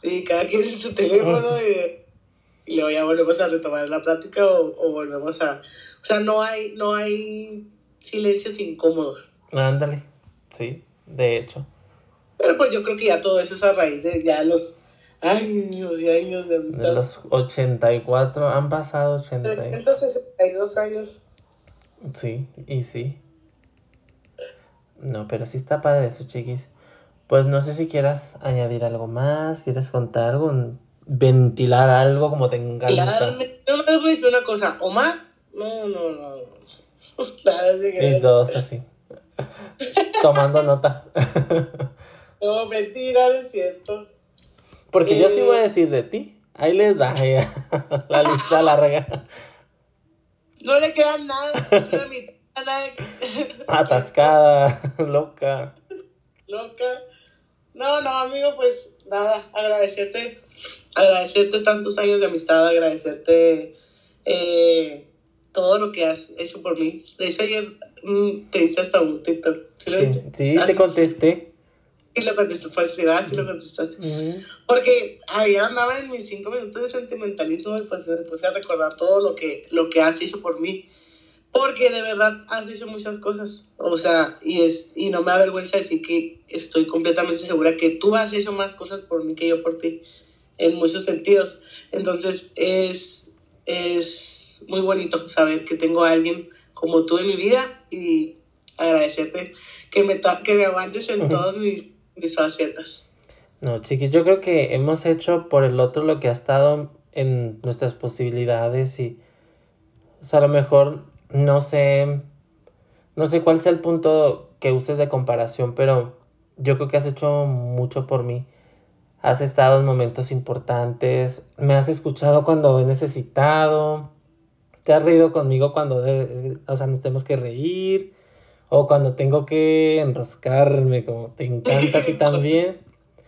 Y cada quien en su teléfono y, y luego ya volvemos a retomar la plática o, o volvemos a... O sea, no hay, no hay silencios incómodos. Ándale, sí, de hecho. Pero pues yo creo que ya todo eso es a raíz de ya los años y años de amistad. De los 84, han pasado 80. y- 362 años. Sí, y sí. No, pero sí está padre eso, chiquis. Pues no sé si quieras añadir algo más, quieres contar algo, ventilar algo como te encanta. No les voy a decir una cosa. Omar, no, no, no. no. Y dos así. Tomando nota. No, mentira, no es cierto. Porque yo sí Eh. voy a decir de ti. Ahí les va la lista larga. No le queda nada. Es una mitad. Atascada, loca. Loca. No, no, amigo, pues nada, agradecerte. Agradecerte tantos años de amistad, agradecerte eh, todo lo que has hecho por mí. De hecho, ayer mm, te hice hasta un TikTok. ¿Sí Sí, te contesté. Contestaste, pues, sí, ah, sí lo contestaste. Mm. Porque ayer andaba en mis cinco minutos de sentimentalismo y pues me puse a recordar todo lo que, lo que has hecho por mí. Porque de verdad has hecho muchas cosas. O sea, y, es, y no me avergüenza decir que estoy completamente segura que tú has hecho más cosas por mí que yo por ti. En muchos sentidos. Entonces es, es muy bonito saber que tengo a alguien como tú en mi vida y agradecerte que me, que me aguantes en todas mis, mis facetas. No, chiquis, yo creo que hemos hecho por el otro lo que ha estado en nuestras posibilidades y, o sea, a lo mejor no sé, no sé cuál sea el punto que uses de comparación, pero yo creo que has hecho mucho por mí. Has estado en momentos importantes, me has escuchado cuando he necesitado, te has reído conmigo cuando, o sea, nos tenemos que reír, o cuando tengo que enroscarme, como te encanta a ti también.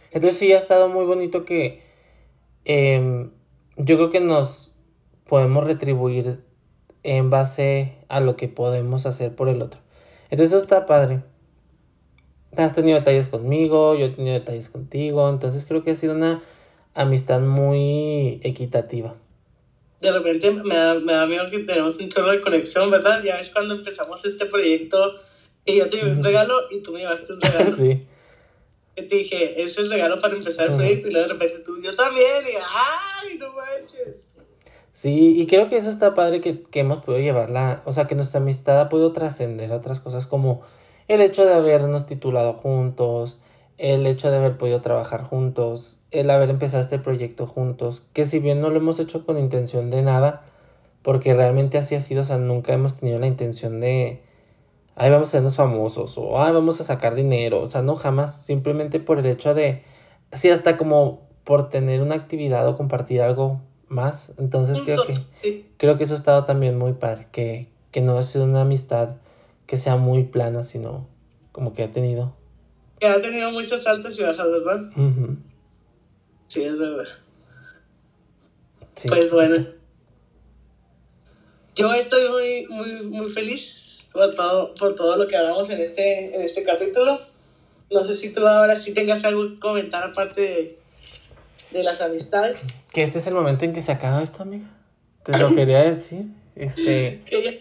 Entonces sí ha estado muy bonito que em, yo creo que nos podemos retribuir en base a lo que podemos hacer por el otro. Entonces eso está padre. Has tenido detalles conmigo, yo he tenido detalles contigo, entonces creo que ha sido una amistad muy equitativa. De repente me da, me da miedo que tenemos un chorro de conexión, ¿verdad? Ya ves cuando empezamos este proyecto y yo te llevé un regalo y tú me llevaste un regalo. sí. Y te dije, es el regalo para empezar el proyecto y luego de repente tú, yo también, y ¡ay, no manches! Sí, y creo que eso está padre que, que hemos podido llevarla, o sea, que nuestra amistad ha podido trascender a otras cosas como el hecho de habernos titulado juntos, el hecho de haber podido trabajar juntos, el haber empezado este proyecto juntos, que si bien no lo hemos hecho con intención de nada, porque realmente así ha sido, o sea, nunca hemos tenido la intención de, ay, vamos a hacernos famosos, o ay, vamos a sacar dinero, o sea, no, jamás, simplemente por el hecho de, sí, hasta como por tener una actividad o compartir algo más, entonces creo que creo que eso ha estado también muy padre, que, que no ha sido una amistad que sea muy plana, sino como que ha tenido. Que ha tenido muchas altas y bajas, ¿verdad? Sí, es verdad. sí. Pues bueno. Yo estoy muy, muy, muy feliz por todo, por todo lo que hablamos en este, en este capítulo. No sé si tú ahora sí tengas algo que comentar aparte de, de las amistades. Que este es el momento en que se acaba esto, amiga. Te lo quería decir. Este, Que ya,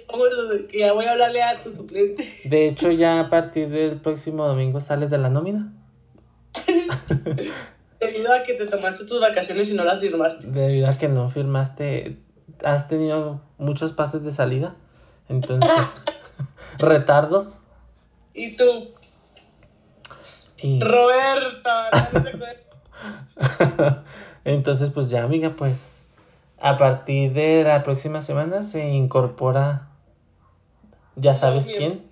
que ya voy a hablarle a tu suplente. de hecho, ya a partir del próximo domingo sales de la nómina. Debido a que te tomaste tus vacaciones y no las firmaste. Debido a que no firmaste, has tenido muchos pases de salida. Entonces, retardos. Y tú, Y... Roberta, no. Entonces, pues ya, amiga, pues a partir de la próxima semana se incorpora, ya sabes quién.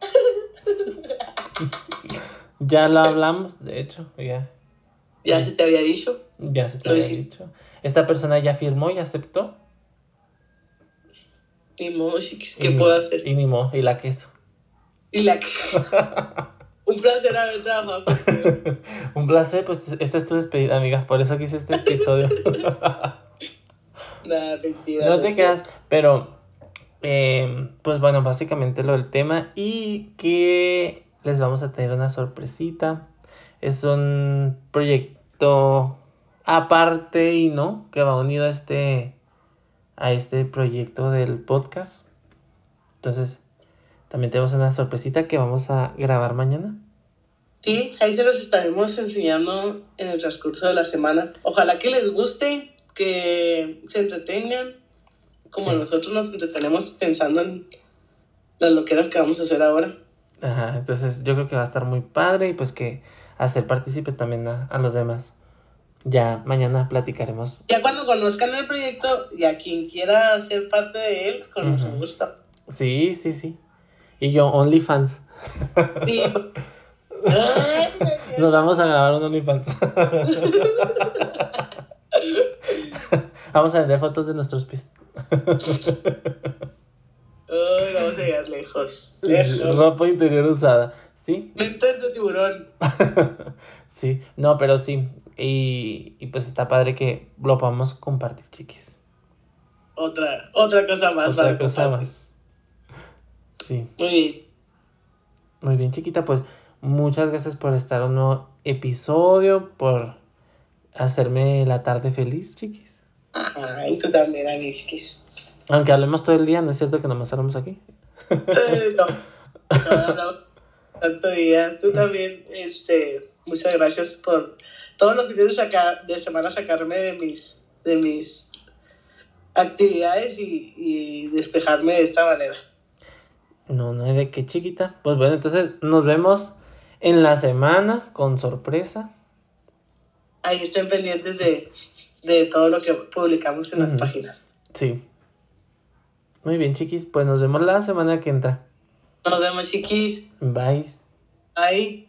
ya lo hablamos, de hecho, ya, ya se te había dicho. ya se te Lo había dicho. Esta persona ya firmó y aceptó. Ni modo, chiquis, y ¿qué puedo hacer? Y ni mo, y la queso. Y la Un placer haber trabajado contigo. Un placer, pues esta es tu despedida, amiga, por eso quise este episodio. Nada, mentira. No te creas, pero eh, pues bueno, básicamente lo del tema y que les vamos a tener una sorpresita. Es un proyecto aparte y no, que va unido a este a este proyecto del podcast. Entonces, también tenemos una sorpresita que vamos a grabar mañana. Sí, ahí se los estaremos enseñando en el transcurso de la semana. Ojalá que les guste, que se entretengan, como Sí. nosotros nos entretenemos pensando en las loqueras que vamos a hacer ahora. Ajá, entonces yo creo que va a estar muy padre y pues que hacer partícipe también a, a los demás. Ya mañana platicaremos. Ya cuando conozcan el proyecto y a quien quiera ser parte de él, con mucho Ujú. gusto. Sí, sí, sí. Y yo, OnlyFans. Me Nos vamos a grabar un OnlyFans. vamos a vender fotos de nuestros pies. Ay, vamos a llegar lejos. Lejos. Ropa interior usada. ¿Sí? Mentes de tiburón. sí. No, pero sí. Y, y pues está padre que lo podamos compartir, chiquis. Otra, otra cosa más. Otra para cosa compartir. más. Sí. Muy bien. Muy bien, chiquita, pues muchas gracias por estar en un nuevo episodio, por hacerme la tarde feliz, chiquis. Ay, tú también, Anishkis. Aunque hablemos todo el día, ¿no es cierto que nomás hablamos aquí? Eh, no. No hablamos tanto día. Tú también, este, muchas gracias por todos los fines de, semana sacarme de mis, de mis actividades y, y despejarme de esta manera. No, no hay de qué chiquita. Pues bueno, entonces nos vemos en la semana con sorpresa. Ahí estén pendientes de, de todo lo que publicamos en las páginas. Sí. Muy bien, chiquis. Pues nos vemos la semana que entra. Nos vemos, chiquis. Bye. Bye.